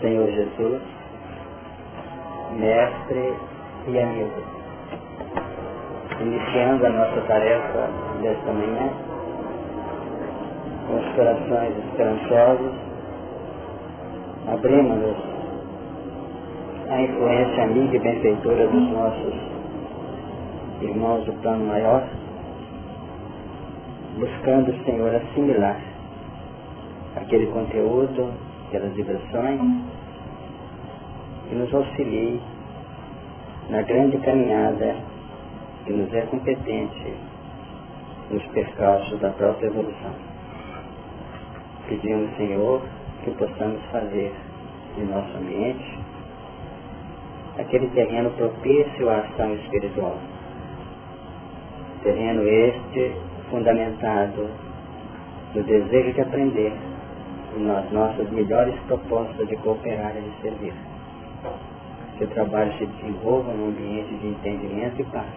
Senhor Jesus, Mestre e amigo. Iniciando a nossa tarefa desta manhã, com os corações esperançosos, abrimos-nos à influência amiga e benfeitora dos nossos irmãos do plano maior, buscando, Senhor, assimilar aquele conteúdo, aquelas vibrações, que nos auxilie na grande caminhada que nos é competente nos percalços da própria evolução. Pedimos, Senhor, que possamos fazer de nosso ambiente aquele terreno propício à ação espiritual. Terreno este fundamentado no desejo de aprender e nas nossas melhores propostas de cooperar e de servir. Que o trabalho se desenvolva num ambiente de entendimento e paz,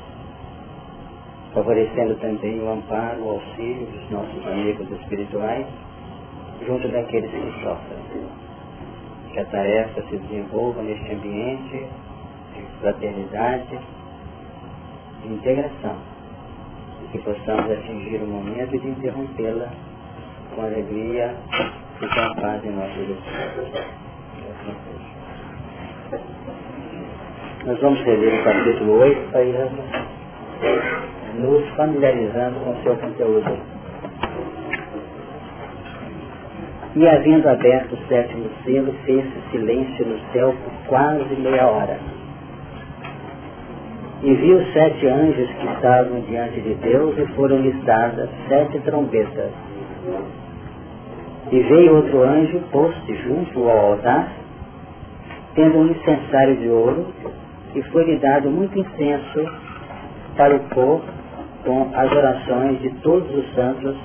favorecendo também o amparo, o auxílio dos nossos amigos espirituais, junto daqueles que sofrem. Que a tarefa se desenvolva neste ambiente de fraternidade, de integração, e que possamos atingir o momento de interrompê-la com alegria e com a nosso vida. Nós vamos rever o capítulo 8 para nos familiarizando com o seu conteúdo. E havendo aberto o sétimo selo, fez-se silêncio no céu por quase meia hora. E viu sete anjos que estavam diante de Deus e foram-lhes dadas sete trombetas. E veio outro anjo, posto junto ao altar, tendo um incensário de ouro, e foi-lhe dado muito incenso para o pôr com as orações de todos os santos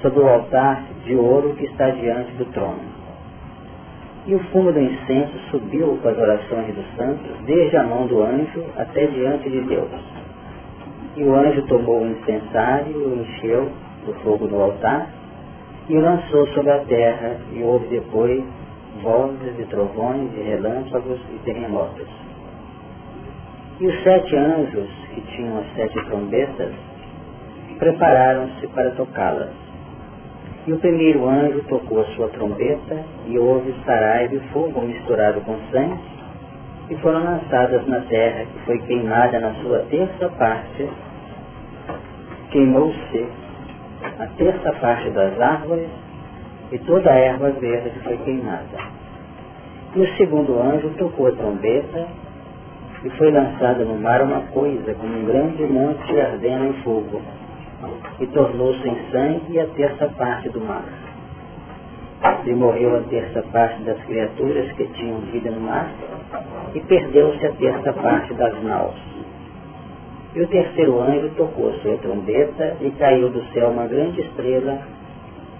sobre o altar de ouro que está diante do trono. E o fumo do incenso subiu com as orações dos santos, desde a mão do anjo até diante de Deus. E o anjo tomou o incensário e o encheu do fogo do altar, e lançou sobre a terra, e houve depois vozes de trovões, de relâmpagos e terremotos. E os sete anjos, que tinham as sete trombetas, prepararam-se para tocá-las. E o primeiro anjo tocou a sua trombeta, e houve sarai de fogo misturado com sangue, e foram lançadas na terra, que foi queimada na sua terça parte, queimou-se a terça parte das árvores e toda a erva verde foi queimada. E o segundo anjo tocou a trombeta e foi lançada no mar uma coisa como um grande monte ardendo em fogo e tornou-se em sangue a terça parte do mar. E morreu a terça parte das criaturas que tinham vida no mar e perdeu-se a terça parte das naus. E o terceiro anjo tocou sua trombeta e caiu do céu uma grande estrela,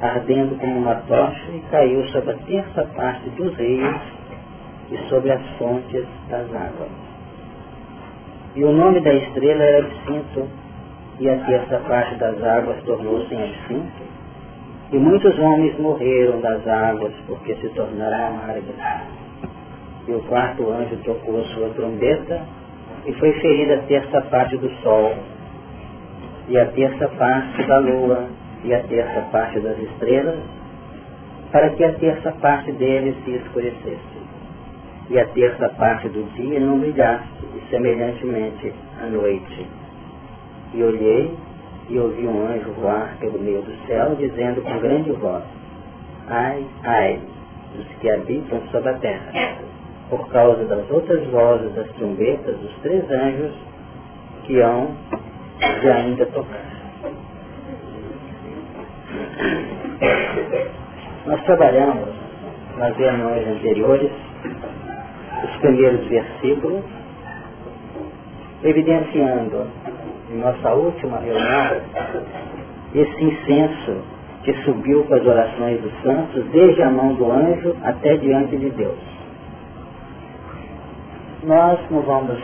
ardendo como uma tocha, e caiu sobre a terça parte dos rios e sobre as fontes das águas. E o nome da estrela era Absinto, e a terça parte das águas tornou-se em absinto, e muitos homens morreram das águas, porque se tornaram amargas. E o quarto anjo tocou sua trombeta, e foi ferida a terça parte do sol, e a terça parte da lua, e a terça parte das estrelas, para que a terça parte deles se escurecesse, e a terça parte do dia não brilhasse, e semelhantemente à noite. E olhei, e ouvi um anjo voar pelo meio do céu, dizendo com grande voz, Ai, ai, dos que habitam sobre a terra por causa das outras vozes das trombetas dos três anjos que hão de ainda tocar. Nós trabalhamos nas reuniões anteriores os primeiros versículos, evidenciando em nossa última reunião esse incenso que subiu com as orações dos santos desde a mão do anjo até diante de Deus nós não vamos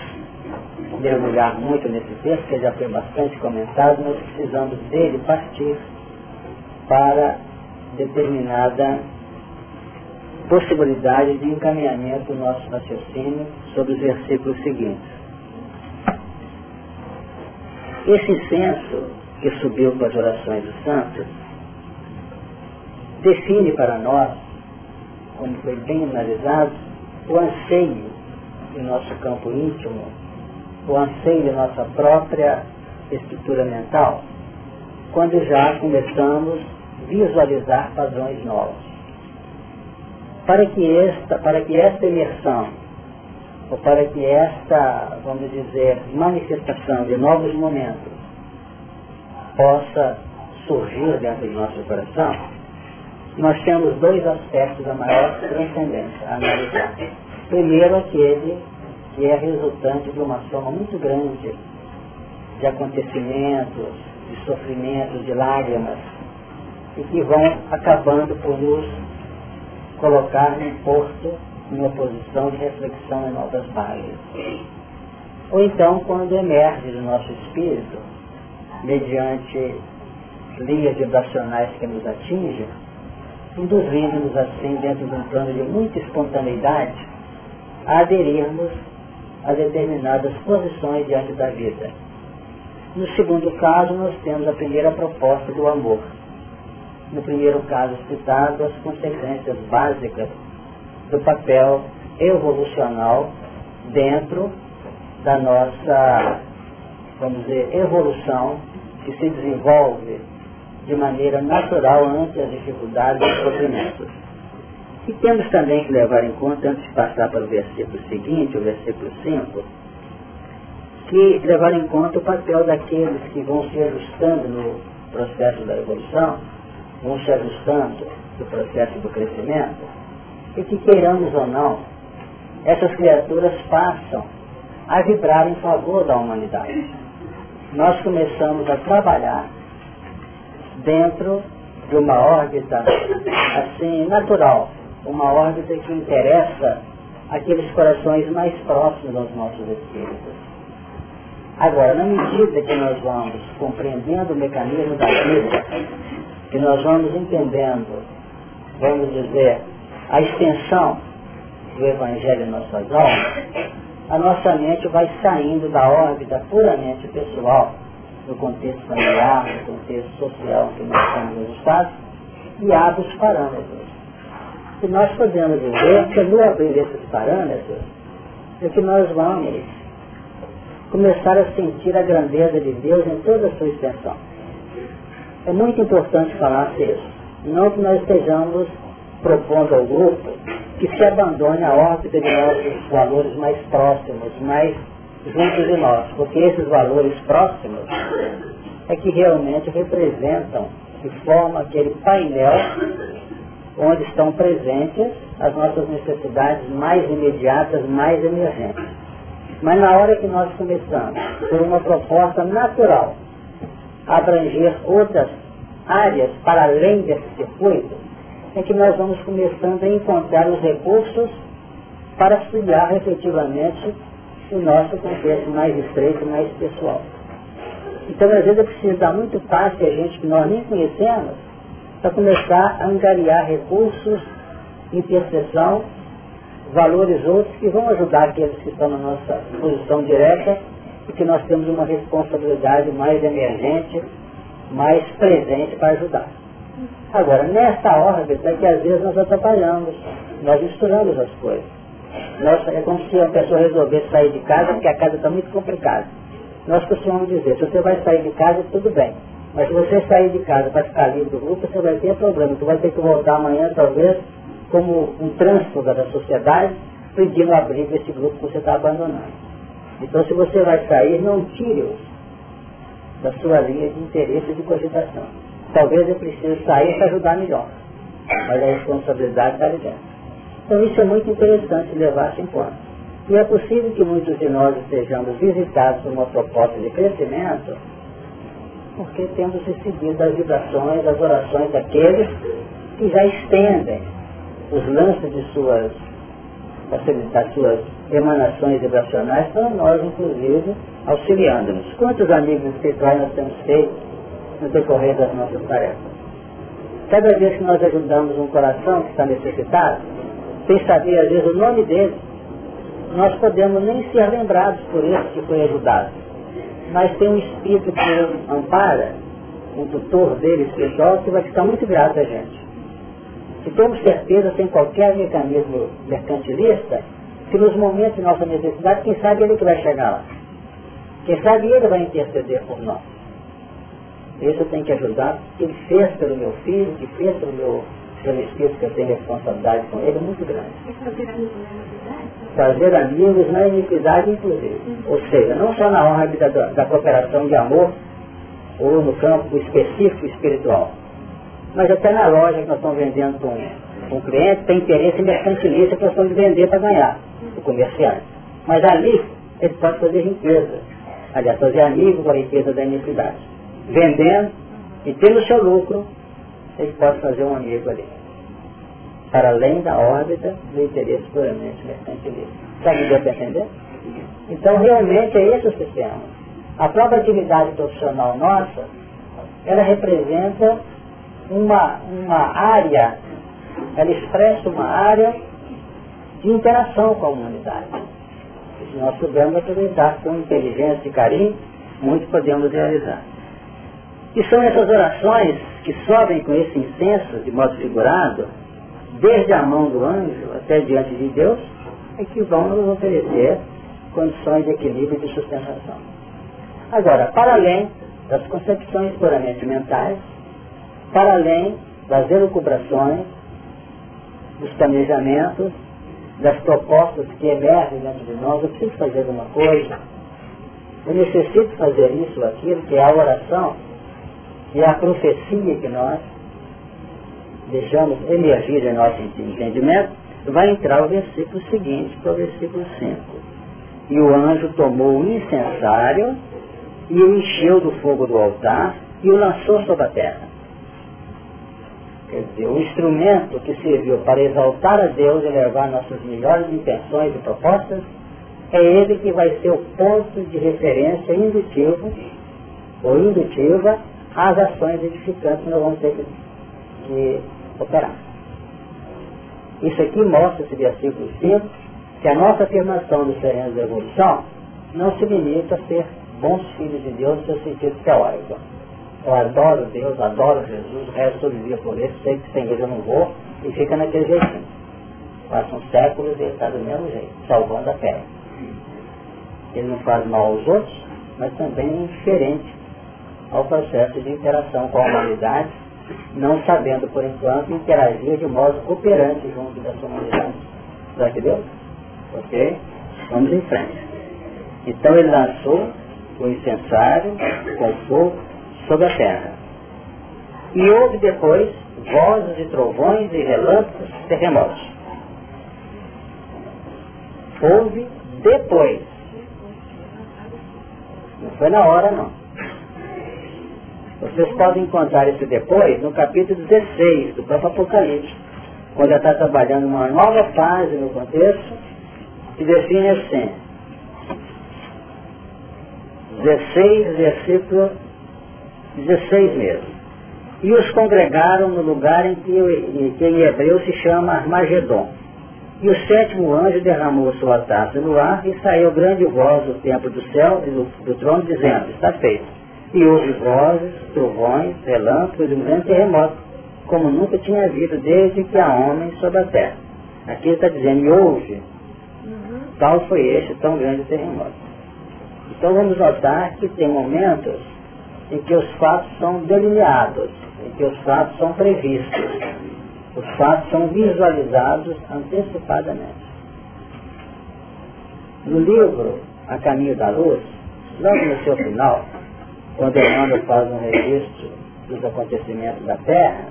mergulhar muito nesse texto, que já foi bastante comentado, nós precisamos dele partir para determinada possibilidade de encaminhamento do nosso raciocínio sobre os versículos seguintes. Esse incenso que subiu com as orações dos santos define para nós, como foi bem analisado, o anseio do nosso campo íntimo, o anseio da nossa própria estrutura mental, quando já começamos a visualizar padrões novos. Para que esta, para que esta imersão, ou para que esta, vamos dizer, manifestação de novos momentos possa surgir dentro do nosso coração, nós temos dois aspectos da maior transcendência a analisar. Primeiro, aquele que é resultante de uma soma muito grande de acontecimentos, de sofrimentos, de lágrimas, e que vão acabando por nos colocar num porto, numa posição de reflexão em novas bases. Ou então, quando emerge do nosso espírito, mediante linhas vibracionais que nos atingem, induzindo-nos assim, dentro de um plano de muita espontaneidade, aderirmos a determinadas posições diante da vida. No segundo caso, nós temos a primeira proposta do amor. No primeiro caso citado, as consequências básicas do papel evolucional dentro da nossa, vamos dizer, evolução que se desenvolve de maneira natural ante as dificuldades e sofrimentos. E temos também que levar em conta, antes de passar para o versículo seguinte, o versículo 5, que levar em conta o papel daqueles que vão se ajustando no processo da evolução, vão se ajustando no processo do crescimento, e que queiramos ou não, essas criaturas passam a vibrar em favor da humanidade. Nós começamos a trabalhar dentro de uma órbita assim natural, uma órbita que interessa aqueles corações mais próximos aos nossos espíritos. Agora, na medida que nós vamos compreendendo o mecanismo da vida, que nós vamos entendendo, vamos dizer, a extensão do Evangelho em nossas almas, a nossa mente vai saindo da órbita puramente pessoal no contexto familiar, no contexto social que nós estamos ajustados, e abre os parâmetros. E nós podemos dizer que no abrir esses parâmetros é que nós vamos começar a sentir a grandeza de Deus em toda a sua extensão. É muito importante falar isso. Não que nós estejamos propondo ao grupo que se abandone a órbita de nossos valores mais próximos, mais junto de nós, porque esses valores próximos é que realmente representam e formam aquele painel onde estão presentes as nossas necessidades mais imediatas, mais emergentes. Mas na hora que nós começamos, por uma proposta natural, a abranger outras áreas para além desse circuito, é que nós vamos começando a encontrar os recursos para auxiliar efetivamente o nosso contexto mais estreito, mais pessoal. Então, às vezes, é preciso dar muito passo a gente que nós nem conhecemos para começar a angariar recursos, intercessão, valores outros que vão ajudar aqueles que estão na nossa posição direta e que nós temos uma responsabilidade mais emergente, mais presente para ajudar. Agora, nessa órbita é que às vezes nós atrapalhamos, nós misturamos as coisas. Nós, é como se a pessoa resolvesse sair de casa porque a casa está muito complicada. Nós costumamos dizer, se você vai sair de casa, tudo bem. Mas se você sair de casa para ficar livre do grupo, você vai ter problema. Você vai ter que voltar amanhã, talvez, como um trânsfuga da sociedade, pedindo abrigo desse grupo que você está abandonando. Então, se você vai sair, não tire-os da sua linha de interesse e de cogitação. Talvez eu precise sair para ajudar melhor. Mas a responsabilidade está dentro. Então isso é muito interessante levar-se em conta. E é possível que muitos de nós estejamos visitados por uma proposta de crescimento, porque temos recebido as vibrações, as orações daqueles que já estendem os lances de suas, das suas emanações vibracionais para nós, inclusive, auxiliando-nos. Quantos amigos espirituais nós temos feito no decorrer das nossas tarefas? Cada vez que nós ajudamos um coração que está necessitado, sem saber às vezes o nome dele, nós podemos nem ser lembrados por esse que foi ajudado. Mas tem um espírito que ampara, um tutor dele espiritual, que vai ficar muito grato a gente. Se temos certeza, sem qualquer mecanismo mercantilista, que nos momentos de nossa necessidade, quem sabe ele que vai chegar lá. Quem sabe ele vai interceder por nós. Isso tem que ajudar, ele fez pelo meu filho, que fez pelo meu pelo espírito que eu tenho responsabilidade com ele, é muito grande. Fazer amigos na iniquidade, inclusive. Ou seja, não só na honra da, da cooperação de amor, ou no campo específico espiritual, mas até na loja que nós estamos vendendo com um, um cliente, tem interesse mercantilista que nós estamos vender para ganhar, o comerciante. Mas ali, ele pode fazer riqueza. Aliás, fazer amigo com a riqueza da iniquidade. Vendendo e tendo o seu lucro, ele pode fazer um amigo ali. Para além da órbita do interesse puramente mercantilista. Sabe deu para entender? Então, realmente, é esse o sistema. A própria atividade profissional nossa, ela representa uma, uma área, ela expressa uma área de interação com a humanidade. Se nós soubermos aproveitar com inteligência e carinho, muito podemos realizar. E são essas orações que sobem com esse incenso, de modo figurado, desde a mão do anjo até diante de Deus, é que vão nos oferecer condições de equilíbrio e de sustentação. Agora, para além das concepções puramente mentais, para além das elucubrações, dos planejamentos, das propostas que emergem dentro de nós, eu preciso fazer alguma coisa, eu necessito fazer isso ou aquilo, que é a oração, que é a profecia que nós deixamos emergir em nosso entendimento, vai entrar o versículo seguinte, que é o versículo 5. E o anjo tomou o incensário e o encheu do fogo do altar e o lançou sobre a terra. Quer dizer, o instrumento que serviu para exaltar a Deus e levar nossas melhores intenções e propostas, é ele que vai ser o ponto de referência indutivo ou indutiva às ações edificantes que nós vamos ter que, que operar. Isso aqui mostra, esse versículo 5, que a nossa afirmação do sereno da evolução não se limita a ser bons filhos de Deus no seu sentido teórico. Eu adoro Deus, adoro Jesus, resto do dia por ele, sei que sem ele eu não vou, e fica naquele jeitinho. Passam séculos e ele está do mesmo jeito, salvando a terra. Ele não faz mal aos outros, mas também é indiferente ao processo de interação com a humanidade, não sabendo, por enquanto, interagir de modo operante junto dessa humanidade. Já que deu? Ok? Vamos em frente. Então ele lançou o incensário com fogo sobre a terra. E houve depois vozes e trovões e relâmpagos, terremotos. Houve depois. Não foi na hora não. Vocês podem encontrar esse depois no capítulo 16 do próprio Apocalipse, quando ela está trabalhando uma nova fase no contexto, que define assim. 16, versículo 16 mesmo. E os congregaram no lugar em que, que em hebreu se chama Armagedon. E o sétimo anjo derramou sua taça no ar e saiu grande voz do templo do céu e do, do trono dizendo, está feito. E houve vozes, trovões, relâmpagos e um grande terremoto, como nunca tinha havido desde que há homens sobre a terra. Aqui está dizendo, e houve. Uhum. Tal foi este tão grande terremoto. Então vamos notar que tem momentos em que os fatos são delineados, em que os fatos são previstos, os fatos são visualizados antecipadamente. No livro A Caminho da Luz, logo no seu final, quando Emmanuel faz um registro dos acontecimentos da Terra,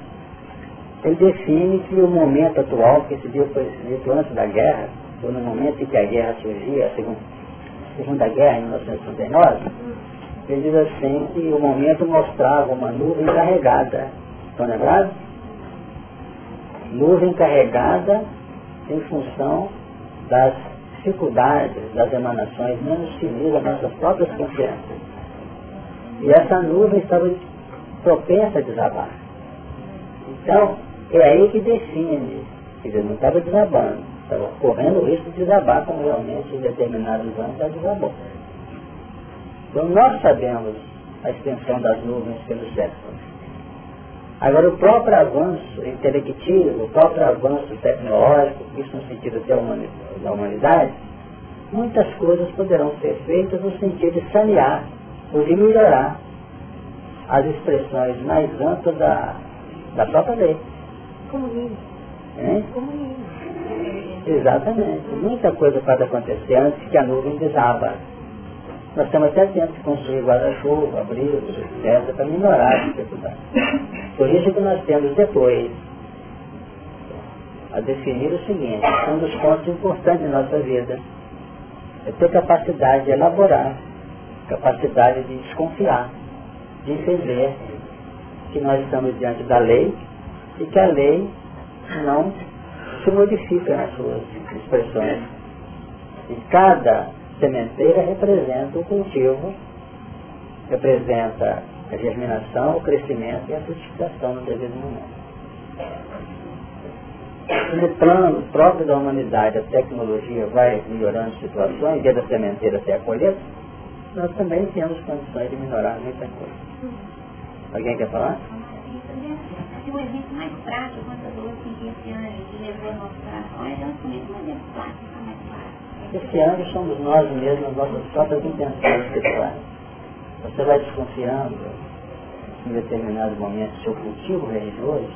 ele define que o momento atual, que dia foi escrito antes da guerra, ou no momento em que a guerra surgia, a segunda, segunda guerra, em 1939, ele diz assim que o momento mostrava uma nuvem carregada. Estão lembrados? Nuvem carregada em função das dificuldades, das emanações menos felizes das nossas próprias consciências. E essa nuvem estava propensa a desabar. Então, é aí que define Quer dizer, não estava desabando, estava correndo o risco de desabar, como realmente em determinados anos já desabou. Então nós sabemos a extensão das nuvens pelo século. Agora o próprio avanço intelectivo, o próprio avanço tecnológico, isso no sentido da humanidade, muitas coisas poderão ser feitas no sentido de sanear ou de melhorar as expressões mais amplas da, da própria lei. Comunismo. Hein? Comunismo. Exatamente. Muita coisa pode acontecer antes que a nuvem desaba. Nós estamos até tendo que construir guarda-chuva, abrigos, etc., para melhorar a dificuldade. Por isso que nós temos depois a definir o seguinte, um dos pontos importantes da nossa vida é ter capacidade de elaborar, capacidade de desconfiar, de entender que nós estamos diante da lei e que a lei não se modifica nas suas expressões. E cada sementeira representa o cultivo, representa a germinação, o crescimento e a frutificação no devido momento. No plano próprio da humanidade, a tecnologia vai melhorando situações, desde a sementeira até a colheita, nós também temos condições de melhorar muita coisa. Alguém quer falar? um exemplo mais prático, quantas duas que esse ano que levou nossos corações, é um exemplo mais prático. Esse ano somos nós mesmos, nossas próprias intenções pessoais. Você vai desconfiando em determinados momentos do seu cultivo religioso,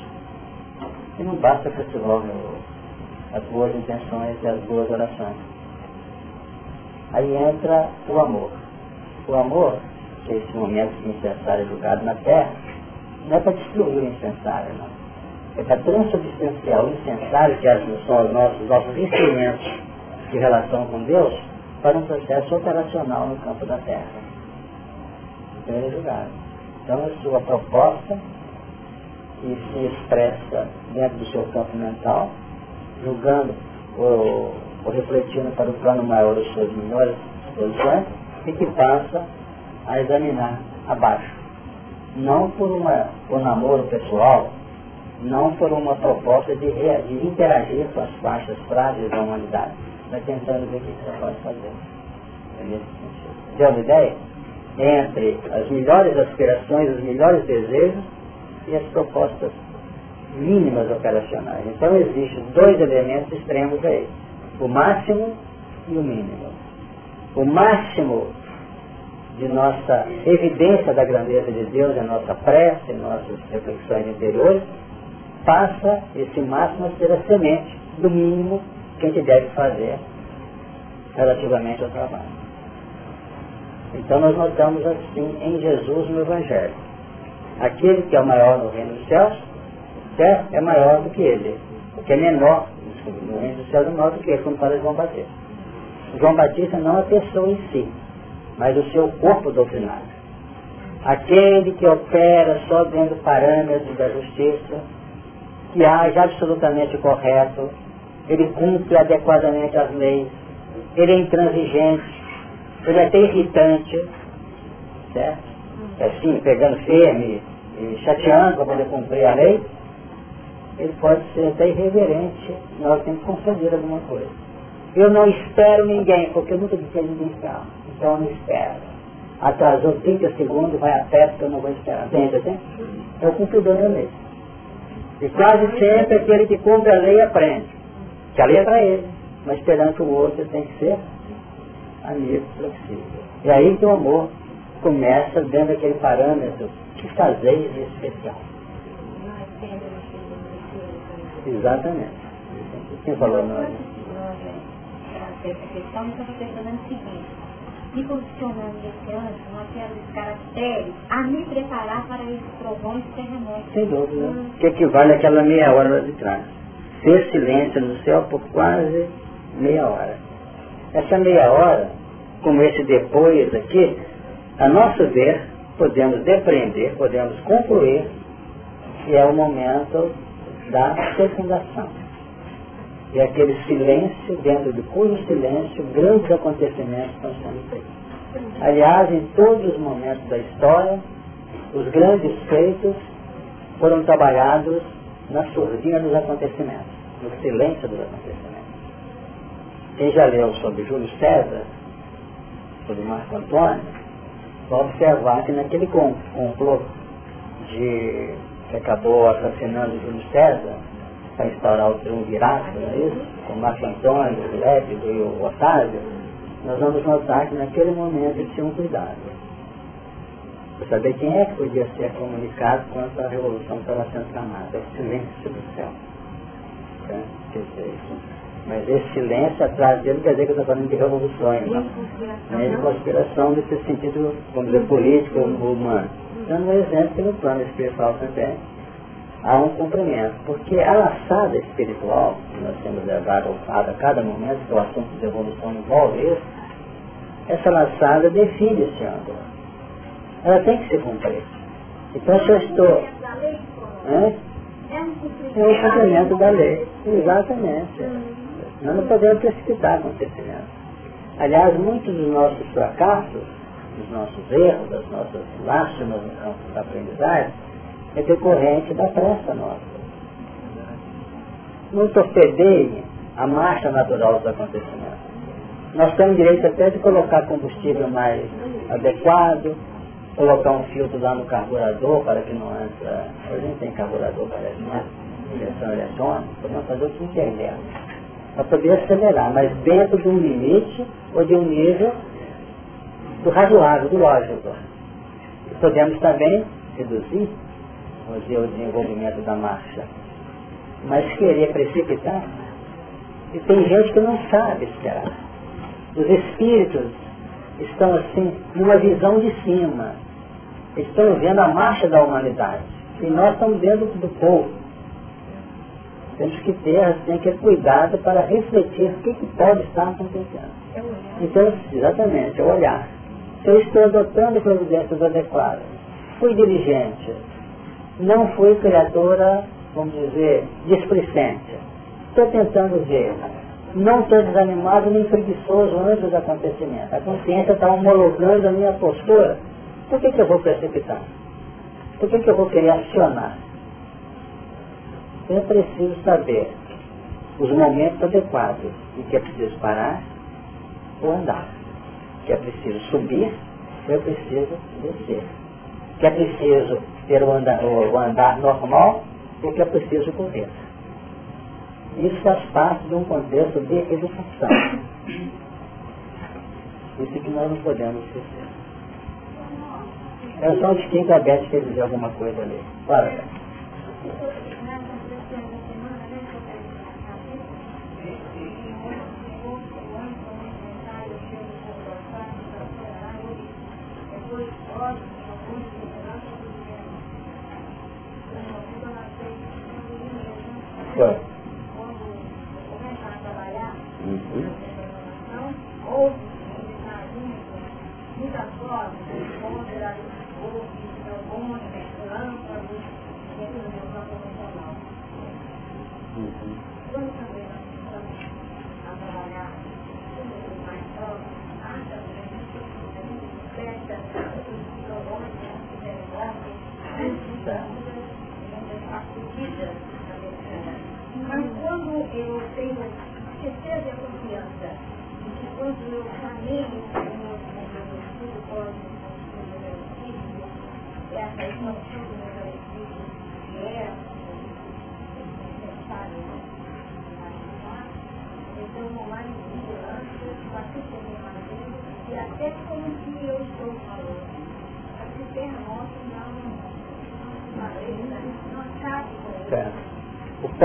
e não basta que você logo as boas intenções e as boas orações. Aí entra o amor. O amor, que é esse momento incensário é julgado na terra, não é para destruir o incensário, não. É para transubstanciar o incensário, que são os nossos, nossos instrumentos de relação com Deus, para um processo operacional no campo da terra. Então ele é julgado. Então a sua proposta, que se expressa dentro do seu campo mental, julgando ou, ou refletindo para o plano maior das suas melhores posições, e que passa a examinar abaixo. Não por, uma, namoro pessoal, não por uma proposta de, de interagir com as faixas frágeis da humanidade, mas tentando ver o que você pode fazer. É Deu uma ideia? Entre as melhores aspirações, os melhores desejos e as propostas mínimas operacionais. Então existem dois elementos extremos aí, o máximo e o mínimo. O máximo de nossa evidência da grandeza de Deus, em nossa prece, nossas reflexões interiores, passa esse máximo a ser a semente do mínimo que a gente deve fazer relativamente ao trabalho. Então nós notamos assim em Jesus no Evangelho. Aquele que é o maior no reino dos céus, é maior do que ele. O que é menor no reino dos céus é menor do que ele, como fala João Batista. João Batista não é a pessoa em si, mas o seu corpo doutrinário. Aquele que opera só dentro do parâmetro da justiça, que age absolutamente correto, ele cumpre adequadamente as leis, ele é intransigente, ele é até irritante, certo? É assim, pegando firme e chateando para poder cumprir a lei, ele pode ser até irreverente na hora que tem que conceder alguma coisa. Eu não espero ninguém, porque eu nunca disse a ninguém esperar. Então eu não espero. Atrasou 30 segundos, vai a porque eu não vou esperar. Entende assim? É o cumpridor da lei. E quase sempre aquele que cumpre a lei aprende. Que a lei é para ele. Mas perante o outro tem que ser amigo flexível. E aí que o amor começa dentro daquele parâmetro que fazer de especial. Exatamente. Quem falou nós? Essa questão, então, estou pensando o seguinte, me posicionando nesse ano, naqueles caracteres, a me preparar para esses trovões e terremotos. Sem dúvida. Que equivale àquela meia hora de trás. Ter silêncio no céu por quase meia hora. Essa meia hora, como esse depois aqui, a nosso ver, podemos depreender, podemos concluir que é o momento da fecundação. E aquele silêncio, dentro do cujo silêncio, grandes acontecimentos estão sendo feitos. Aliás, em todos os momentos da história, os grandes feitos foram trabalhados na surdina dos acontecimentos. no silêncio dos acontecimentos. Quem já leu sobre Júlio César, sobre Marco Antônio, vai observar que naquele complô de, que acabou assassinando Júlio César, para instaurar o triunvirato, não é isso? Com Marco Antônio, o Lépido e o Otávio, nós vamos notar que naquele momento eles tinham cuidado. Para saber quem é que podia ser comunicado quanto a revolução estava sendo tramada. É o silêncio do céu. Né? Mas esse silêncio atrás dele quer dizer que eu estou falando de revoluções, não. Não é de conspiração nesse sentido, vamos dizer, político ou humano. Dando um exemplo que no plano espiritual também há um cumprimento. Porque a laçada espiritual, que nós temos levado a cada momento, que o assunto de evolução envolve isso, essa laçada define esse ângulo. Ela tem que se cumprir. Então se eu estou. É um cumprimento da lei. Exatamente. Nós não podemos precipitar acontecimentos. Aliás, muitos dos nossos fracassos, dos nossos erros, das nossas lástimas no campo da aprendizagem, é decorrente da pressa nossa. Não torpedeie a marcha natural dos acontecimentos. Nós temos direito até de colocar combustível mais adequado, colocar um filtro lá no carburador para que não entre. A gente tem carburador, parece, né? Injeção eletrônica, podemos fazer o que entendemos. Para poder acelerar, mas dentro de um limite ou de um nível do razoável, do lógico. Podemos também reduzir o desenvolvimento da marcha. Mas querer precipitar, e tem gente que não sabe esperar. Os espíritos estão assim, numa visão de cima. Estão vendo a marcha da humanidade. E nós estamos vendo do povo. Temos que ter assim, aquele cuidado para refletir o que, que pode estar acontecendo. Então, exatamente, é olhar. Se eu estou adotando providências adequadas, fui diligente, não fui criatura, vamos dizer, displicente. Estou tentando ver. Não estou desanimado nem preguiçoso antes dos acontecimentos. A consciência está homologando a minha postura. Por que, que eu vou precipitar? Por que, que eu vou querer acionar? Eu preciso saber os momentos adequados em que é preciso parar ou andar. Que é preciso subir é preciso descer. Que é preciso ter o andar, o andar normal porque é preciso correr. Isso faz parte de um contexto de educação. Isso que nós não podemos esquecer. Era só um distinto aberto que dizer alguma coisa ali. Fala. Foi. Uhum.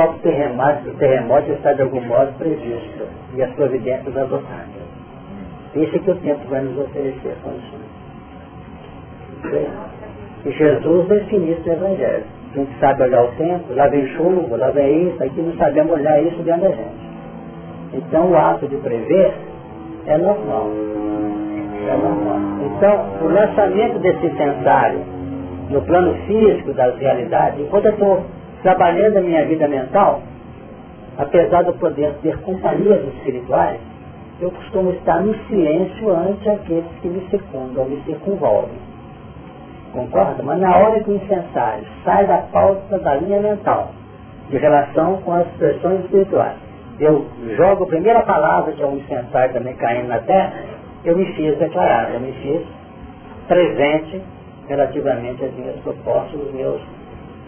O terremoto, terremoto está de algum modo previsto e as providências adotadas. Isso é que o tempo vai nos oferecer condições. E Jesus definiu isso no Evangelho. A gente sabe olhar o tempo, lá vem chuva, lá vem isso, aqui não sabemos olhar isso dentro da gente. Então o ato de prever é normal. É normal. Então, o lançamento desse sensário no plano físico das realidades, enquanto eu estou trabalhando a minha vida mental, apesar de eu poder ter companhias espirituais, eu costumo estar no silêncio ante aqueles que me circundam, me circunvolvem. Concorda? Mas na hora que o incensário sai da pauta da linha mental de relação com as expressões espirituais. Eu jogo a primeira palavra que é um sentar também caindo na terra, eu me fiz declarar, eu me fiz presente relativamente às minhas propostas, os meus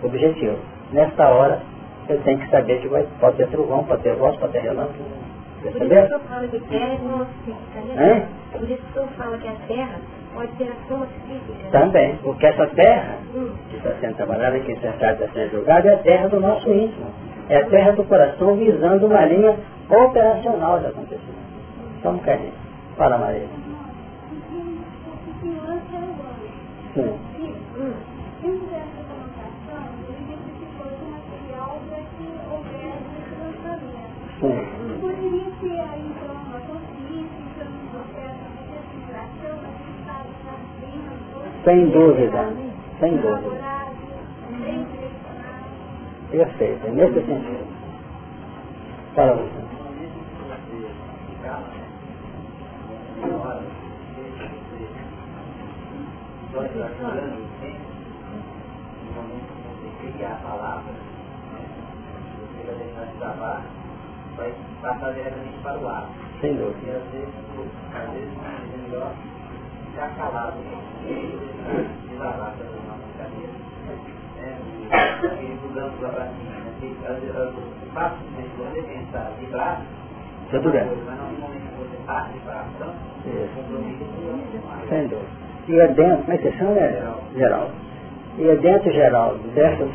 objetivos. Nesta hora, eu tenho que saber que vai, pode ter trovão, pode ter voz, pode ter relâmpago. Percebeu? Por isso que eu falo que terra é Por isso que eu falo que a terra pode ser a soma física. Também, porque essa terra hum. que está sendo trabalhada, que está sendo julgada, é a terra do nosso íntimo. É a terra do coração visando uma linha operacional de acontecimento. Vamos, Carlinhos. Fala, Maria. Sim. Sem dúvida, sem dúvida. Perfeito, é nesse sentido. Fala você. criar a palavra, você vai deixar de travar, vai passar diretamente para o ar. Sem dúvida. E às vezes, às vezes é melhor ficar calado, desabar pela nossa cabeça, né? e mudando para cima, né? O fato de você pensar vibrar, é mas não no momento que você passa de vibração, compromete Sem dúvida. E é dentro, como é que chama? É, geral. E é dentro, geral, dessas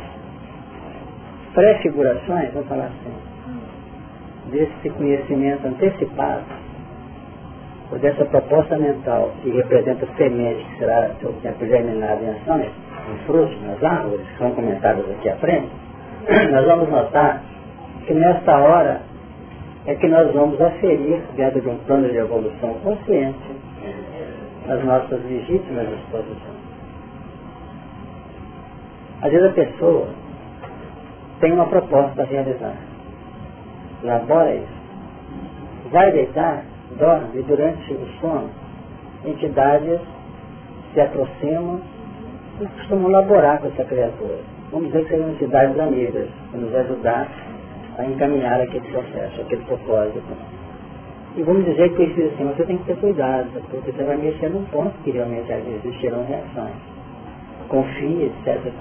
prefigurações, vamos falar assim, desse conhecimento antecipado, ou dessa proposta mental que representa a semente que será seu tempo germinado em ações, em frutos, nas árvores, que são comentadas aqui à frente, nós vamos notar que nesta hora é que nós vamos aferir, dentro de um plano de evolução consciente, as nossas legítimas disposições. Às vezes a pessoa tem uma proposta a realizar. Elabora isso. Vai deitar, dorme, e durante o sono, entidades se aproximam e costumam laborar com essa criatura. Vamos dizer que sejam entidades amigas, para nos ajudar a encaminhar aquele processo, aquele propósito. E vamos dizer que isso assim, você tem que ter cuidado, porque você vai mexer num ponto que realmente existirão reações. Confie, etc.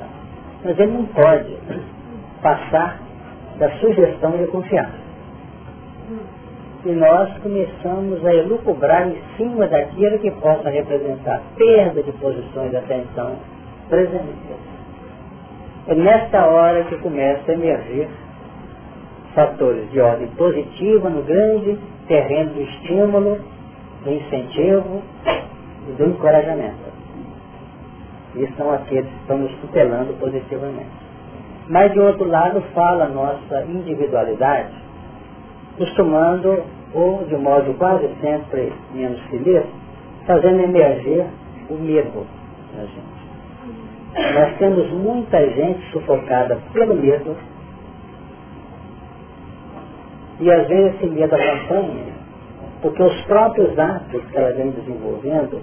Mas ele não pode passar da sugestão de confiança. E nós começamos a elucubrar em cima daquilo que possa representar perda de posições até então presentes. É nesta hora que começa a emergir fatores de ordem positiva no grande terreno do estímulo, do incentivo e do encorajamento. E são aqueles que estão nos tutelando positivamente. Mas, de outro lado, fala a nossa individualidade, costumando, ou de modo quase sempre menos feliz, fazendo emergir o medo da gente. Nós temos muita gente sufocada pelo medo, e às vezes esse medo acompanha, porque os próprios atos que ela vem desenvolvendo,